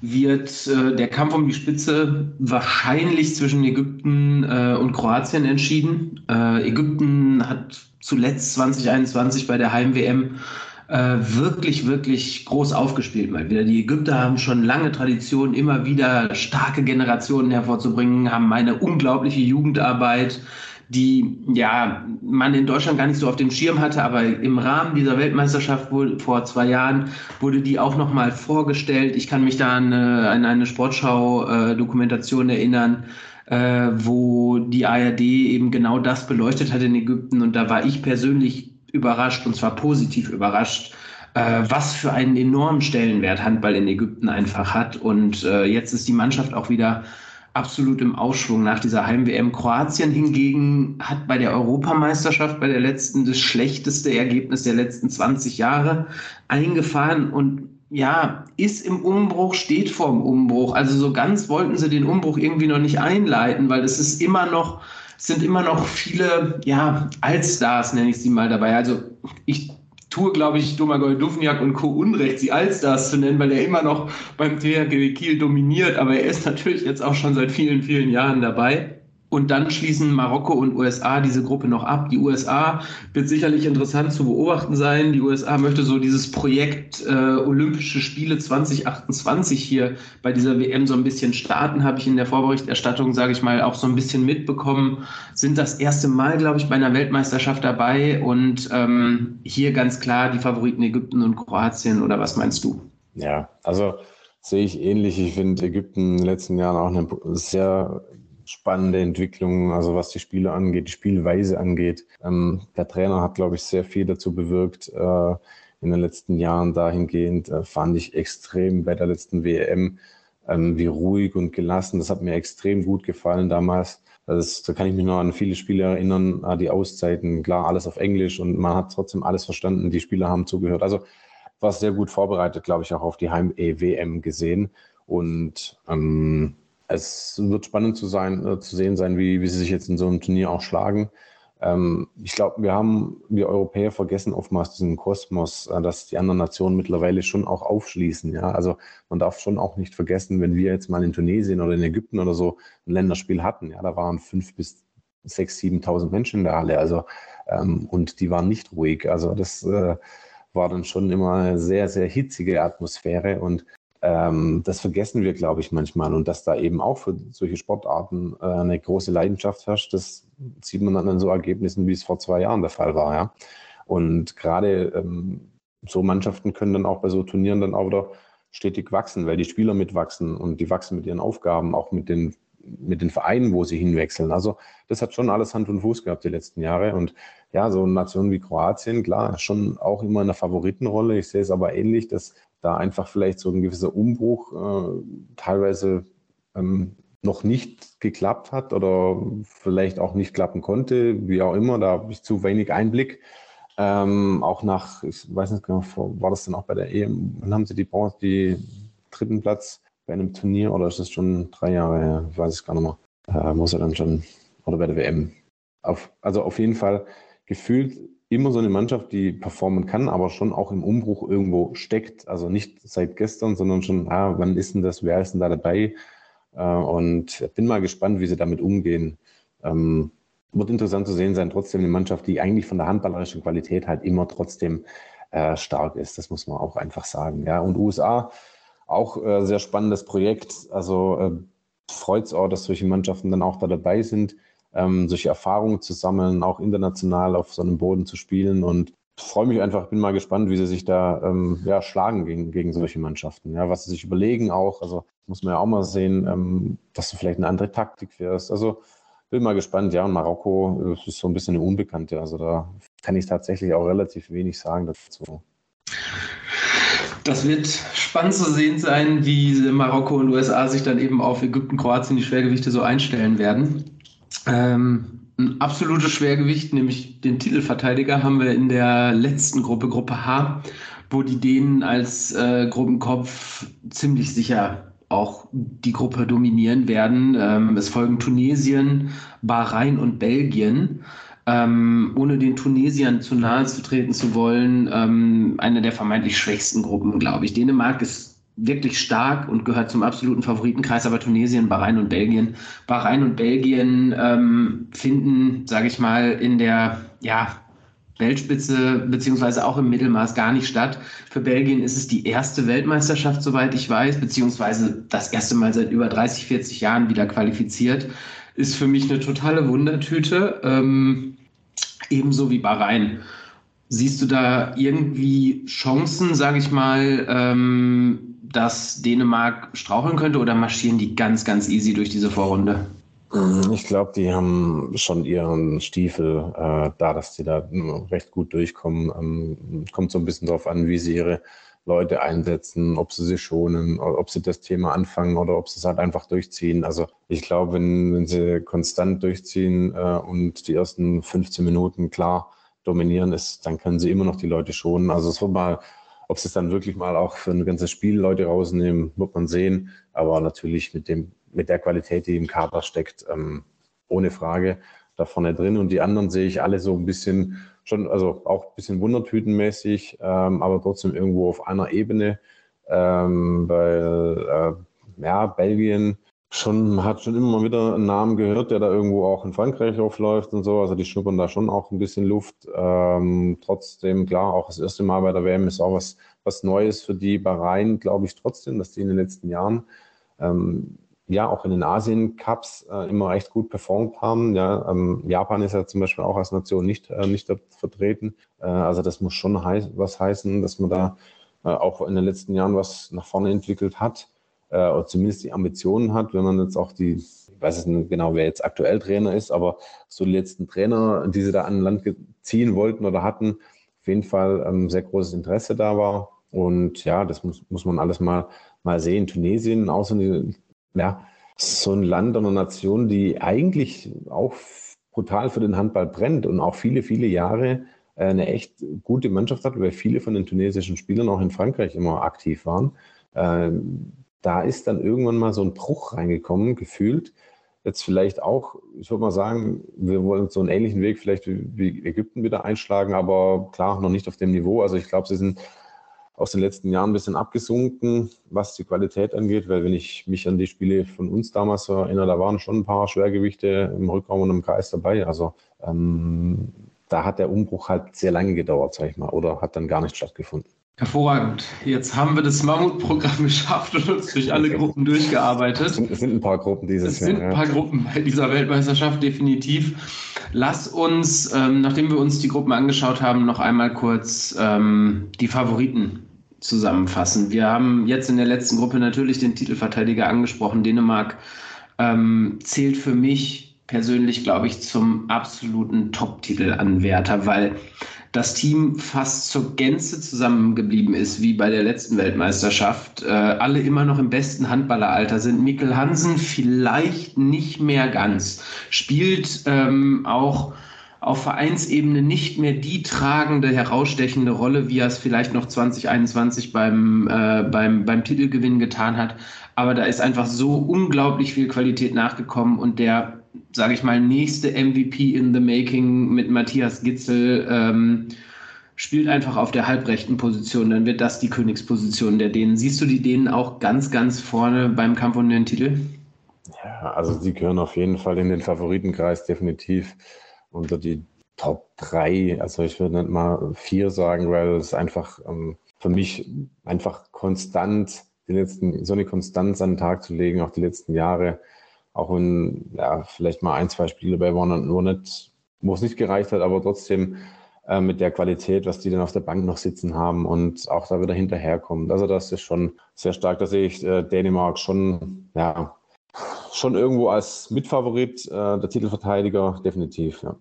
wird äh, der Kampf um die Spitze wahrscheinlich zwischen Ägypten äh, und Kroatien entschieden. Äh, Ägypten hat zuletzt 2021 bei der Heim-WM äh, wirklich, wirklich groß aufgespielt mal wieder. Die Ägypter haben schon lange Tradition, immer wieder starke Generationen hervorzubringen, haben eine unglaubliche Jugendarbeit, die ja man in Deutschland gar nicht so auf dem Schirm hatte, aber im Rahmen dieser Weltmeisterschaft wurde, vor zwei Jahren wurde die auch noch mal vorgestellt. Ich kann mich da an, an eine Sportschau-Dokumentation erinnern, äh, wo die ARD eben genau das beleuchtet hat in Ägypten und da war ich persönlich überrascht und zwar positiv überrascht, äh, was für einen enormen Stellenwert Handball in Ägypten einfach hat. Und äh, jetzt ist die Mannschaft auch wieder absolut im Aufschwung nach dieser Heim-WM. Kroatien hingegen hat bei der Europameisterschaft, bei der letzten, das schlechteste Ergebnis der letzten 20 Jahre eingefahren und ja, ist im Umbruch, steht vorm Umbruch. Also so ganz wollten sie den Umbruch irgendwie noch nicht einleiten, weil es ist immer noch, sind immer noch viele, ja, Allstars nenne ich sie mal dabei. Also ich tue, glaube ich, Domagoj Duvniak und Co. Unrecht, sie Allstars zu nennen, weil er immer noch beim THG Kiel dominiert, aber er ist natürlich jetzt auch schon seit vielen, vielen Jahren dabei. Und dann schließen Marokko und USA diese Gruppe noch ab. Die USA wird sicherlich interessant zu beobachten sein. Die USA möchte so dieses Projekt äh, Olympische Spiele 2028 hier bei dieser WM so ein bisschen starten, habe ich in der Vorberichterstattung, sage ich mal, auch so ein bisschen mitbekommen. Sind das erste Mal, glaube ich, bei einer Weltmeisterschaft dabei und ähm, hier ganz klar die Favoriten Ägypten und Kroatien oder was meinst du? Ja, also sehe ich ähnlich. Ich finde Ägypten in den letzten Jahren auch eine sehr spannende Entwicklung, also was die Spiele angeht, die Spielweise angeht. Ähm, der Trainer hat, glaube ich, sehr viel dazu bewirkt äh, in den letzten Jahren dahingehend. Äh, fand ich extrem bei der letzten WM, ähm, wie ruhig und gelassen. Das hat mir extrem gut gefallen damals. Das, da kann ich mich noch an viele Spiele erinnern, die Auszeiten, klar, alles auf Englisch und man hat trotzdem alles verstanden. Die Spieler haben zugehört. Also war sehr gut vorbereitet, glaube ich, auch auf die Heim-EWM gesehen. Und ähm, es wird spannend zu, sein, äh, zu sehen sein, wie, wie sie sich jetzt in so einem Turnier auch schlagen. Ähm, ich glaube, wir haben, wir Europäer vergessen oftmals diesen Kosmos, äh, dass die anderen Nationen mittlerweile schon auch aufschließen. Ja? Also man darf schon auch nicht vergessen, wenn wir jetzt mal in Tunesien oder in Ägypten oder so ein Länderspiel hatten, ja, da waren fünf bis sechs, siebentausend Menschen in der Halle. Also ähm, und die waren nicht ruhig. Also das äh, war dann schon immer eine sehr, sehr hitzige Atmosphäre und ähm, das vergessen wir, glaube ich, manchmal. Und dass da eben auch für solche Sportarten äh, eine große Leidenschaft herrscht, das sieht man dann an so Ergebnissen, wie es vor zwei Jahren der Fall war. Ja? Und gerade ähm, so Mannschaften können dann auch bei so Turnieren dann auch wieder stetig wachsen, weil die Spieler mitwachsen und die wachsen mit ihren Aufgaben, auch mit den, mit den Vereinen, wo sie hinwechseln. Also das hat schon alles Hand und Fuß gehabt die letzten Jahre. Und ja, so Nationen wie Kroatien, klar, schon auch immer in der Favoritenrolle. Ich sehe es aber ähnlich, dass da einfach vielleicht so ein gewisser Umbruch äh, teilweise ähm, noch nicht geklappt hat oder vielleicht auch nicht klappen konnte, wie auch immer, da habe ich zu wenig Einblick. Ähm, auch nach, ich weiß nicht genau, war das dann auch bei der EM, wann haben sie die Bronze, die dritten Platz bei einem Turnier oder ist das schon drei Jahre her? Ich weiß es gar nicht mehr. Äh, muss er dann schon, oder bei der WM. Auf, also auf jeden Fall gefühlt immer so eine Mannschaft, die performen kann, aber schon auch im Umbruch irgendwo steckt. Also nicht seit gestern, sondern schon, ah, wann ist denn das, wer ist denn da dabei? Äh, und bin mal gespannt, wie sie damit umgehen. Ähm, wird interessant zu sehen sein, trotzdem eine Mannschaft, die eigentlich von der handballerischen Qualität halt immer trotzdem äh, stark ist. Das muss man auch einfach sagen. Ja, und USA auch äh, sehr spannendes Projekt. Also freut es auch, dass solche Mannschaften dann auch da dabei sind ähm, solche Erfahrungen zu sammeln, auch international auf so einem Boden zu spielen und freue mich einfach, bin mal gespannt, wie sie sich da ähm, ja, schlagen gegen, gegen solche Mannschaften. Ja, was sie sich überlegen auch, also muss man ja auch mal sehen, ähm, dass du vielleicht eine andere Taktik fährst. Also bin mal gespannt, ja, und Marokko ist so ein bisschen eine Unbekannte, also da kann ich tatsächlich auch relativ wenig sagen dazu. Das wird spannend zu sehen sein, wie Marokko und USA sich dann eben auf Ägypten, Kroatien die Schwergewichte so einstellen werden. Ähm, ein absolutes Schwergewicht, nämlich den Titelverteidiger, haben wir in der letzten Gruppe, Gruppe H, wo die Dänen als äh, Gruppenkopf ziemlich sicher auch die Gruppe dominieren werden. Ähm, es folgen Tunesien, Bahrain und Belgien. Ähm, ohne den Tunesiern zu nahe zu treten zu wollen, ähm, eine der vermeintlich schwächsten Gruppen, glaube ich. Dänemark ist wirklich stark und gehört zum absoluten Favoritenkreis, aber Tunesien, Bahrain und Belgien. Bahrain und Belgien ähm, finden, sage ich mal, in der ja, Weltspitze beziehungsweise auch im Mittelmaß gar nicht statt. Für Belgien ist es die erste Weltmeisterschaft, soweit ich weiß, beziehungsweise das erste Mal seit über 30, 40 Jahren wieder qualifiziert. Ist für mich eine totale Wundertüte, ähm, ebenso wie Bahrain. Siehst du da irgendwie Chancen, sage ich mal, ähm, dass Dänemark straucheln könnte oder marschieren die ganz, ganz easy durch diese Vorrunde? Mm, ich glaube, die haben schon ihren Stiefel äh, da, dass sie da recht gut durchkommen. Ähm, kommt so ein bisschen darauf an, wie sie ihre Leute einsetzen, ob sie sie schonen, ob sie das Thema anfangen oder ob sie es halt einfach durchziehen. Also ich glaube, wenn, wenn sie konstant durchziehen äh, und die ersten 15 Minuten klar dominieren ist, dann können sie immer noch die Leute schonen. Also es wird mal, ob sie es dann wirklich mal auch für ein ganzes Spiel Leute rausnehmen, wird man sehen. Aber natürlich mit dem, mit der Qualität, die im Kader steckt, ähm, ohne Frage da vorne drin. Und die anderen sehe ich alle so ein bisschen schon, also auch ein bisschen wundertütenmäßig, ähm, aber trotzdem irgendwo auf einer Ebene. Ähm, weil äh, ja, Belgien schon, hat schon immer mal wieder einen Namen gehört, der da irgendwo auch in Frankreich aufläuft und so. Also die schnuppern da schon auch ein bisschen Luft. Ähm, trotzdem, klar, auch das erste Mal bei der WM ist auch was, was Neues für die Bahrain, glaube ich trotzdem, dass die in den letzten Jahren ähm, ja auch in den Asien-Cups äh, immer recht gut performt haben. Ja, ähm, Japan ist ja zum Beispiel auch als Nation nicht, äh, nicht vertreten. Äh, also das muss schon heiß, was heißen, dass man da äh, auch in den letzten Jahren was nach vorne entwickelt hat äh, oder zumindest die Ambitionen hat, wenn man jetzt auch die, ich weiß nicht genau, wer jetzt aktuell Trainer ist, aber so die letzten Trainer, die sie da an Land ziehen wollten oder hatten, auf jeden Fall ähm, sehr großes Interesse da war. Und ja, das muss, muss man alles mal, mal sehen. Tunesien, außer die ja, so ein Land eine Nation, die eigentlich auch brutal für den Handball brennt und auch viele, viele Jahre äh, eine echt gute Mannschaft hat, weil viele von den tunesischen Spielern auch in Frankreich immer aktiv waren. Da ist dann irgendwann mal so ein Bruch reingekommen, gefühlt. Jetzt vielleicht auch, ich würde mal sagen, wir wollen so einen ähnlichen Weg vielleicht wie Ägypten wieder einschlagen, aber klar, noch nicht auf dem Niveau. Also ich glaube, sie sind aus den letzten Jahren ein bisschen abgesunken, was die Qualität angeht, weil wenn ich mich an die Spiele von uns damals erinnere, da waren schon ein paar Schwergewichte im Rückraum und im Kreis dabei. Also ähm, da hat der Umbruch halt sehr lange gedauert, sag ich mal, oder hat dann gar nicht stattgefunden. Hervorragend. Jetzt haben wir das Mammutprogramm [laughs] geschafft und uns durch alle Gruppen durchgearbeitet. Es sind, es sind ein paar Gruppen dieses Jahr. Es sind ein paar ja. Gruppen bei dieser Weltmeisterschaft, definitiv. Lass uns, ähm, nachdem wir uns die Gruppen angeschaut haben, noch einmal kurz ähm, die Favoriten zusammenfassen. Wir haben jetzt in der letzten Gruppe natürlich den Titelverteidiger angesprochen. Dänemark ähm, zählt für mich persönlich, glaube ich, zum absoluten Top-Titelanwärter, weil das Team fast zur Gänze zusammengeblieben ist, wie bei der letzten Weltmeisterschaft. Äh, alle immer noch im besten Handballeralter sind. Mikkel Hansen vielleicht nicht mehr ganz. Spielt ähm, auch auf Vereinsebene nicht mehr die tragende, herausstechende Rolle, wie er es vielleicht noch 2021 beim, äh, beim, beim Titelgewinn getan hat. Aber da ist einfach so unglaublich viel Qualität nachgekommen und der, sage ich mal, nächste MVP in the Making mit Matthias Gitzel ähm, spielt einfach auf der halbrechten Position. Dann wird das die Königsposition der Dänen. Siehst du die Dänen auch ganz, ganz vorne beim Kampf um den Titel? Ja, also sie gehören auf jeden Fall in den Favoritenkreis definitiv unter die Top 3, also ich würde nicht mal vier sagen, weil es einfach ähm, für mich einfach konstant, die letzten, so eine Konstanz an den Tag zu legen, auch die letzten Jahre, auch wenn ja, vielleicht mal ein, zwei Spiele bei waren nur nicht, wo es nicht gereicht hat, aber trotzdem äh, mit der Qualität, was die dann auf der Bank noch sitzen haben und auch da wieder hinterherkommt. Also das ist schon sehr stark. Da sehe ich äh, Dänemark schon, ja, schon irgendwo als Mitfavorit, äh, der Titelverteidiger, definitiv, ja.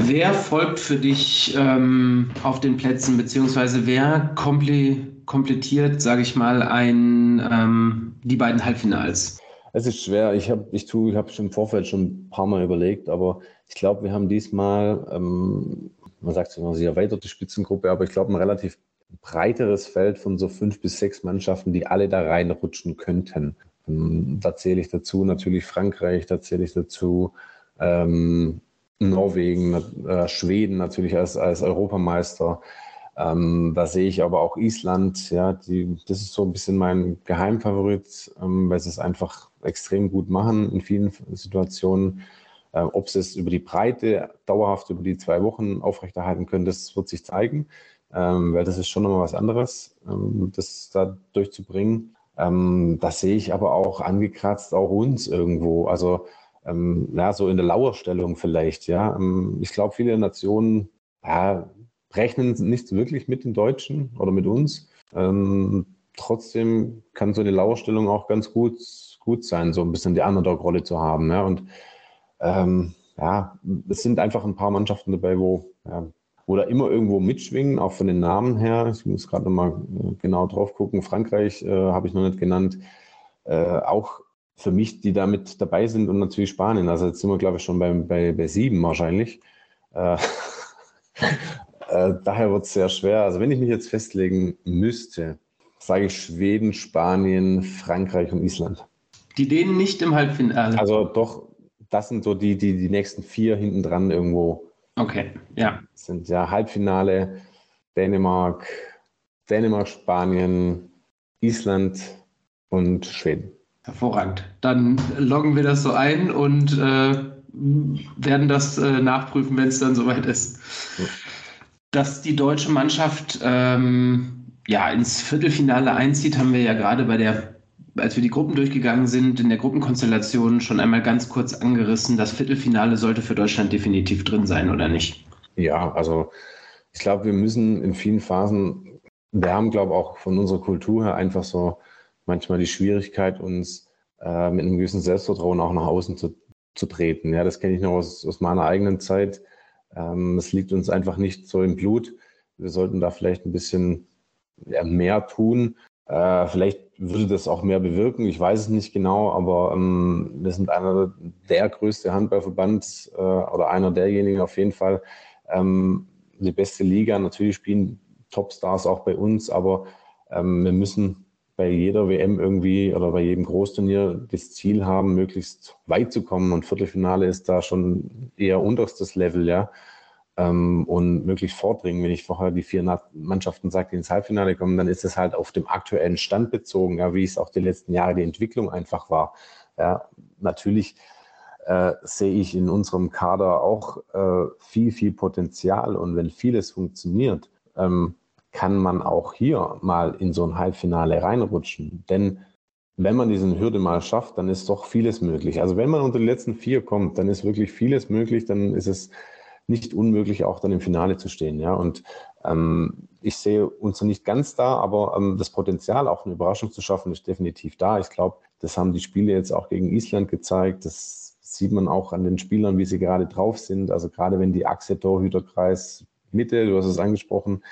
Wer folgt für dich ähm, auf den Plätzen, beziehungsweise wer komple komplettiert, sage ich mal, ein, ähm, die beiden Halbfinals? Es ist schwer. Ich habe ich ich hab im Vorfeld schon ein paar Mal überlegt, aber ich glaube, wir haben diesmal, ähm, man sagt immer, sie erweitert die Spitzengruppe, aber ich glaube, ein relativ breiteres Feld von so fünf bis sechs Mannschaften, die alle da reinrutschen könnten. Ähm, da zähle ich dazu natürlich Frankreich, da zähle ich dazu ähm, Norwegen, äh, Schweden natürlich als, als Europameister. Ähm, da sehe ich aber auch Island, ja, die, das ist so ein bisschen mein Geheimfavorit, ähm, weil sie es einfach extrem gut machen in vielen Situationen. Ob sie es über die Breite dauerhaft über die zwei Wochen aufrechterhalten können, das wird sich zeigen, ähm, weil das ist schon nochmal was anderes, ähm, das da durchzubringen. Ähm, das sehe ich aber auch angekratzt, auch uns irgendwo. Also ja, so in der Lauerstellung vielleicht, ja. Ich glaube, viele Nationen ja, rechnen nicht wirklich mit den Deutschen oder mit uns. Trotzdem kann so eine Lauerstellung auch ganz gut, gut sein, so ein bisschen die Underdog-Rolle zu haben. Ja? Und ähm, ja, es sind einfach ein paar Mannschaften dabei, wo, ja, wo da immer irgendwo mitschwingen, auch von den Namen her. Ich muss gerade nochmal äh, genau drauf gucken. Frankreich äh, habe ich noch nicht genannt. Äh, auch für mich, die da mit dabei sind und natürlich Spanien. Also jetzt sind wir, glaube ich, schon bei, bei, bei sieben wahrscheinlich. Äh, [laughs] äh, daher wird es sehr schwer. Also wenn ich mich jetzt festlegen müsste, sage ich Schweden, Spanien, Frankreich und Island. Die Dänen nicht im Halbfinale. Also doch, das sind so die, die, die nächsten vier hinten dran irgendwo. Okay, ja. Sind ja Halbfinale, Dänemark, Dänemark, Spanien, Island und Schweden. Hervorragend. Dann loggen wir das so ein und äh, werden das äh, nachprüfen, wenn es dann soweit ist. Ja. Dass die deutsche Mannschaft ähm, ja, ins Viertelfinale einzieht, haben wir ja gerade bei der, als wir die Gruppen durchgegangen sind, in der Gruppenkonstellation schon einmal ganz kurz angerissen. Das Viertelfinale sollte für Deutschland definitiv drin sein, oder nicht? Ja, also ich glaube, wir müssen in vielen Phasen, wir haben, glaube ich, auch von unserer Kultur her einfach so manchmal die Schwierigkeit, uns äh, mit einem gewissen Selbstvertrauen auch nach außen zu, zu treten. Ja, das kenne ich noch aus, aus meiner eigenen Zeit. Ähm, es liegt uns einfach nicht so im Blut. Wir sollten da vielleicht ein bisschen mehr tun. Äh, vielleicht würde das auch mehr bewirken. Ich weiß es nicht genau, aber ähm, wir sind einer der größte Handballverband äh, oder einer derjenigen auf jeden Fall. Ähm, die beste Liga. Natürlich spielen Topstars auch bei uns, aber ähm, wir müssen bei jeder WM irgendwie oder bei jedem Großturnier das Ziel haben, möglichst weit zu kommen. Und Viertelfinale ist da schon eher unterstes Level, ja. Ähm, und möglichst vordringen. Wenn ich vorher die vier Mannschaften sage, die ins Halbfinale kommen, dann ist es halt auf dem aktuellen Stand bezogen, ja, wie es auch die letzten Jahre die Entwicklung einfach war. Ja, natürlich äh, sehe ich in unserem Kader auch äh, viel, viel Potenzial. Und wenn vieles funktioniert, ähm, kann man auch hier mal in so ein Halbfinale reinrutschen. Denn wenn man diesen Hürde mal schafft, dann ist doch vieles möglich. Also wenn man unter die letzten vier kommt, dann ist wirklich vieles möglich, dann ist es nicht unmöglich, auch dann im Finale zu stehen. Ja? Und ähm, ich sehe uns noch nicht ganz da, aber ähm, das Potenzial, auch eine Überraschung zu schaffen, ist definitiv da. Ich glaube, das haben die Spiele jetzt auch gegen Island gezeigt. Das sieht man auch an den Spielern, wie sie gerade drauf sind. Also gerade wenn die Achse Torhüterkreis Mitte, du hast es angesprochen,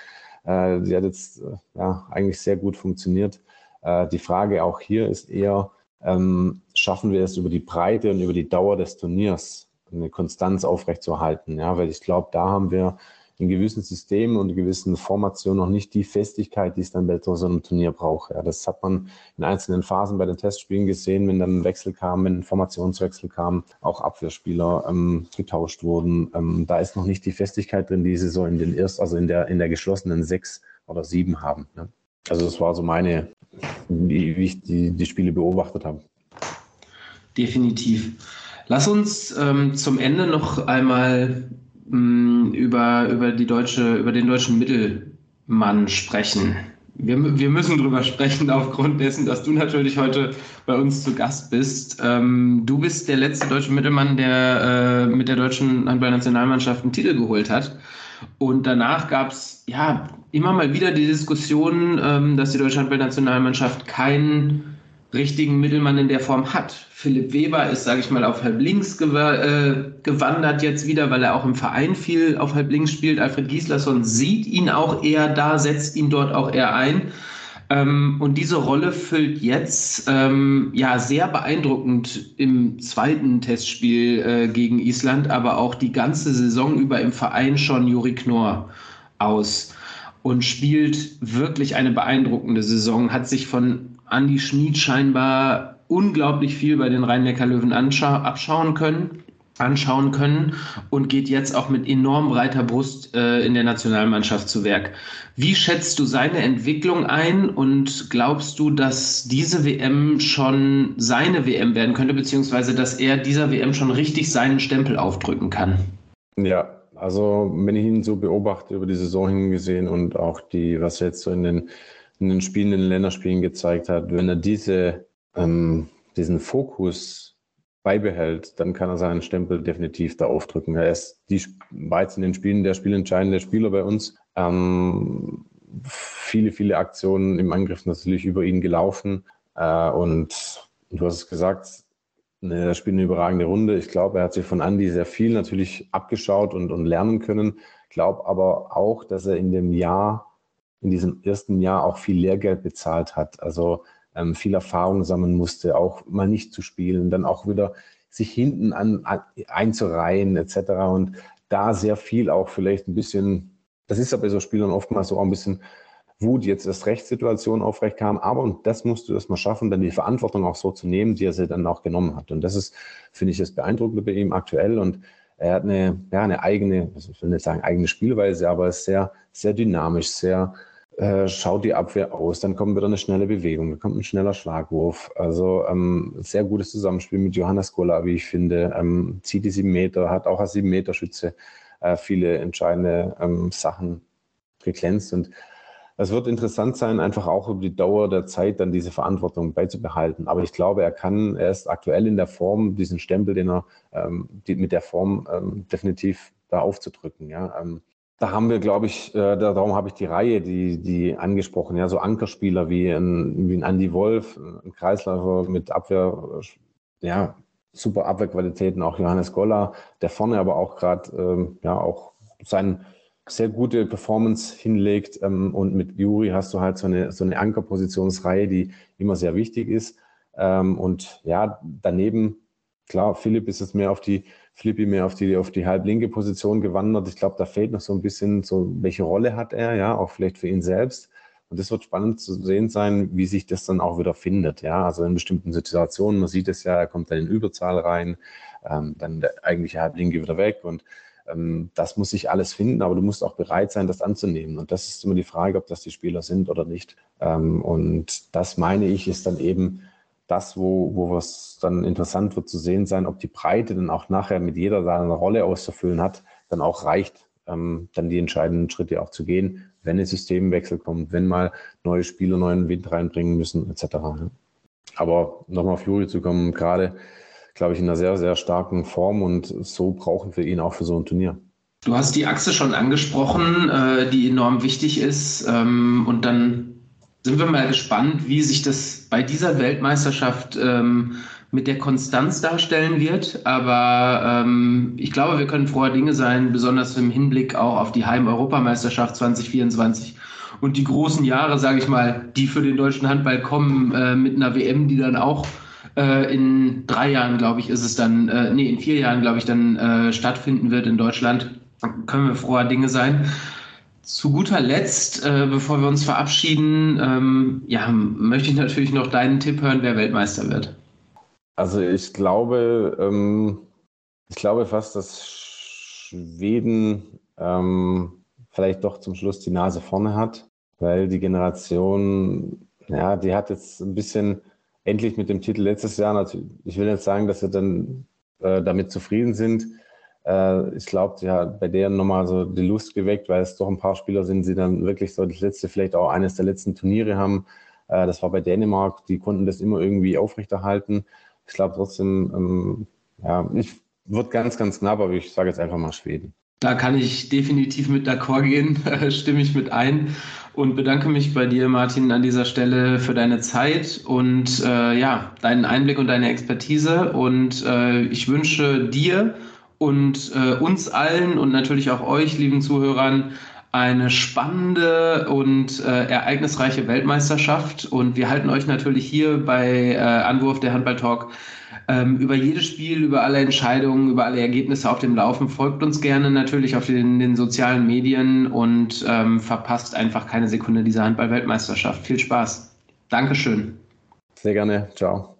äh, die hat jetzt äh, ja, eigentlich sehr gut funktioniert. Äh, die Frage auch hier ist eher, ähm, schaffen wir es über die Breite und über die Dauer des Turniers eine Konstanz aufrechtzuerhalten? Ja, weil ich glaube, da haben wir in gewissen Systemen und in gewissen Formationen noch nicht die Festigkeit, die es dann bei so einem Turnier braucht. Ja, das hat man in einzelnen Phasen bei den Testspielen gesehen, wenn dann ein Wechsel kam, wenn ein Formationswechsel kam, auch Abwehrspieler ähm, getauscht wurden. Ähm, da ist noch nicht die Festigkeit drin, die sie so in den erst, also in der, in der geschlossenen sechs oder sieben haben. Ne? Also das war so meine, wie, wie ich die, die Spiele beobachtet habe. Definitiv. Lass uns ähm, zum Ende noch einmal mh, über, über, die deutsche, über den deutschen Mittelmann sprechen. Wir, wir müssen darüber sprechen, aufgrund dessen, dass du natürlich heute bei uns zu Gast bist. Ähm, du bist der letzte deutsche Mittelmann, der äh, mit der deutschen Handballnationalmannschaft einen Titel geholt hat. Und danach gab es ja immer mal wieder die Diskussion, ähm, dass die deutsche Handballnationalmannschaft keinen richtigen Mittelmann in der Form hat. Philipp Weber ist, sage ich mal, auf halb links gew äh, gewandert jetzt wieder, weil er auch im Verein viel auf halb links spielt. Alfred Gislason sieht ihn auch eher da, setzt ihn dort auch eher ein. Ähm, und diese Rolle füllt jetzt ähm, ja sehr beeindruckend im zweiten Testspiel äh, gegen Island, aber auch die ganze Saison über im Verein schon Juri Knorr aus und spielt wirklich eine beeindruckende Saison, hat sich von Andy Schmid scheinbar unglaublich viel bei den Rhein-Neckar-Löwen abschauen können anschauen können und geht jetzt auch mit enorm breiter Brust äh, in der Nationalmannschaft zu Werk. Wie schätzt du seine Entwicklung ein und glaubst du, dass diese WM schon seine WM werden könnte, beziehungsweise dass er dieser WM schon richtig seinen Stempel aufdrücken kann? Ja, also wenn ich ihn so beobachte über die Saison hingesehen und auch die, was er jetzt so in den in den Spielen, in den Länderspielen gezeigt hat, wenn er diese, ähm, diesen Fokus beibehält, dann kann er seinen Stempel definitiv da aufdrücken. Er ist die, war in den Spielen der spielentscheidende Spieler bei uns. Ähm, viele, viele Aktionen im Angriff natürlich über ihn gelaufen. Äh, und du hast es gesagt, er spielt eine überragende Runde. Ich glaube, er hat sich von Andy sehr viel natürlich abgeschaut und, und lernen können. Ich glaube aber auch, dass er in dem Jahr, in diesem ersten Jahr auch viel Lehrgeld bezahlt hat. Also ähm, viel Erfahrung sammeln musste, auch mal nicht zu spielen, dann auch wieder sich hinten an, an einzureihen etc. Und da sehr viel auch vielleicht ein bisschen, das ist ja bei so Spielern oftmals so auch ein bisschen Wut, jetzt erst Rechtssituation aufrecht kam. Aber, und das musst du erstmal schaffen, dann die Verantwortung auch so zu nehmen, die er sie dann auch genommen hat. Und das ist, finde ich, das Beeindruckende bei ihm aktuell. Und er hat eine, ja, eine eigene, ich will nicht sagen eigene Spielweise, aber ist sehr, sehr dynamisch, sehr, äh, schaut die Abwehr aus, dann kommt wieder eine schnelle Bewegung, dann kommt ein schneller Schlagwurf. Also ähm, sehr gutes Zusammenspiel mit Johannes Gola, wie ich finde. Ähm, zieht die sieben Meter, hat auch als sieben Meter Schütze äh, viele entscheidende ähm, Sachen geglänzt und es wird interessant sein, einfach auch über die Dauer der Zeit dann diese Verantwortung beizubehalten. Aber ich glaube, er kann, er ist aktuell in der Form, diesen Stempel, den er ähm, die, mit der Form ähm, definitiv da aufzudrücken. Ja. Ähm, da haben wir, glaube ich, äh, darum habe ich die Reihe, die, die angesprochen, ja, so Ankerspieler wie ein, wie ein Andy Wolf, ein Kreisläufer mit Abwehr, ja, super Abwehrqualitäten, auch Johannes Goller, der vorne aber auch gerade, ähm, ja, auch seinen sehr gute Performance hinlegt. Ähm, und mit Juri hast du halt so eine, so eine Ankerpositionsreihe, die immer sehr wichtig ist. Ähm, und ja, daneben, klar, Philipp ist jetzt mehr auf die, Flippi mehr auf die, auf die halblinke Position gewandert. Ich glaube, da fehlt noch so ein bisschen so, welche Rolle hat er, ja, auch vielleicht für ihn selbst. Und das wird spannend zu sehen sein, wie sich das dann auch wieder findet. Ja, also in bestimmten Situationen, man sieht es ja, er kommt dann in Überzahl rein, ähm, dann der eigentliche Halblinke wieder weg und ähm, das muss sich alles finden, aber du musst auch bereit sein, das anzunehmen. Und das ist immer die Frage, ob das die Spieler sind oder nicht. Ähm, und das meine ich, ist dann eben das, wo, wo es dann interessant wird zu sehen sein, ob die Breite dann auch nachher mit jeder seine Rolle auszufüllen hat, dann auch reicht, ähm, dann die entscheidenden Schritte auch zu gehen, wenn ein Systemwechsel kommt, wenn mal neue Spieler neuen Wind reinbringen müssen, etc. Aber nochmal auf Juri zu kommen, gerade glaube ich, in einer sehr, sehr starken Form und so brauchen wir ihn auch für so ein Turnier. Du hast die Achse schon angesprochen, äh, die enorm wichtig ist. Ähm, und dann sind wir mal gespannt, wie sich das bei dieser Weltmeisterschaft ähm, mit der Konstanz darstellen wird. Aber ähm, ich glaube, wir können froher Dinge sein, besonders im Hinblick auch auf die Heim-Europameisterschaft 2024 und die großen Jahre, sage ich mal, die für den deutschen Handball kommen, äh, mit einer WM, die dann auch äh, in drei Jahren, glaube ich, ist es dann, äh, nee, in vier Jahren, glaube ich, dann äh, stattfinden wird in Deutschland. Können wir froher Dinge sein. Zu guter Letzt, äh, bevor wir uns verabschieden, ähm, ja, möchte ich natürlich noch deinen Tipp hören, wer Weltmeister wird. Also ich glaube, ähm, ich glaube fast, dass Schweden ähm, vielleicht doch zum Schluss die Nase vorne hat, weil die Generation, ja, die hat jetzt ein bisschen endlich mit dem Titel letztes Jahr, natürlich, ich will nicht sagen, dass sie dann äh, damit zufrieden sind. Äh, ich glaube, hat bei denen nochmal so die Lust geweckt, weil es doch ein paar Spieler sind, die dann wirklich so das letzte, vielleicht auch eines der letzten Turniere haben. Äh, das war bei Dänemark, die konnten das immer irgendwie aufrechterhalten. Ich glaube trotzdem, ähm, ja, ich wird ganz, ganz knapp, aber ich sage jetzt einfach mal Schweden. Da kann ich definitiv mit d'accord gehen, [laughs] stimme ich mit ein und bedanke mich bei dir, Martin, an dieser Stelle für deine Zeit und äh, ja, deinen Einblick und deine Expertise. Und äh, ich wünsche dir und äh, uns allen und natürlich auch euch, lieben Zuhörern, eine spannende und äh, ereignisreiche Weltmeisterschaft. Und wir halten euch natürlich hier bei äh, Anwurf der Handball Talk ähm, über jedes Spiel, über alle Entscheidungen, über alle Ergebnisse auf dem Laufen. Folgt uns gerne natürlich auf den, den sozialen Medien und ähm, verpasst einfach keine Sekunde dieser Handball-Weltmeisterschaft. Viel Spaß. Dankeschön. Sehr gerne. Ciao.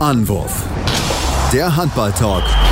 Anwurf. Der Handball-Talk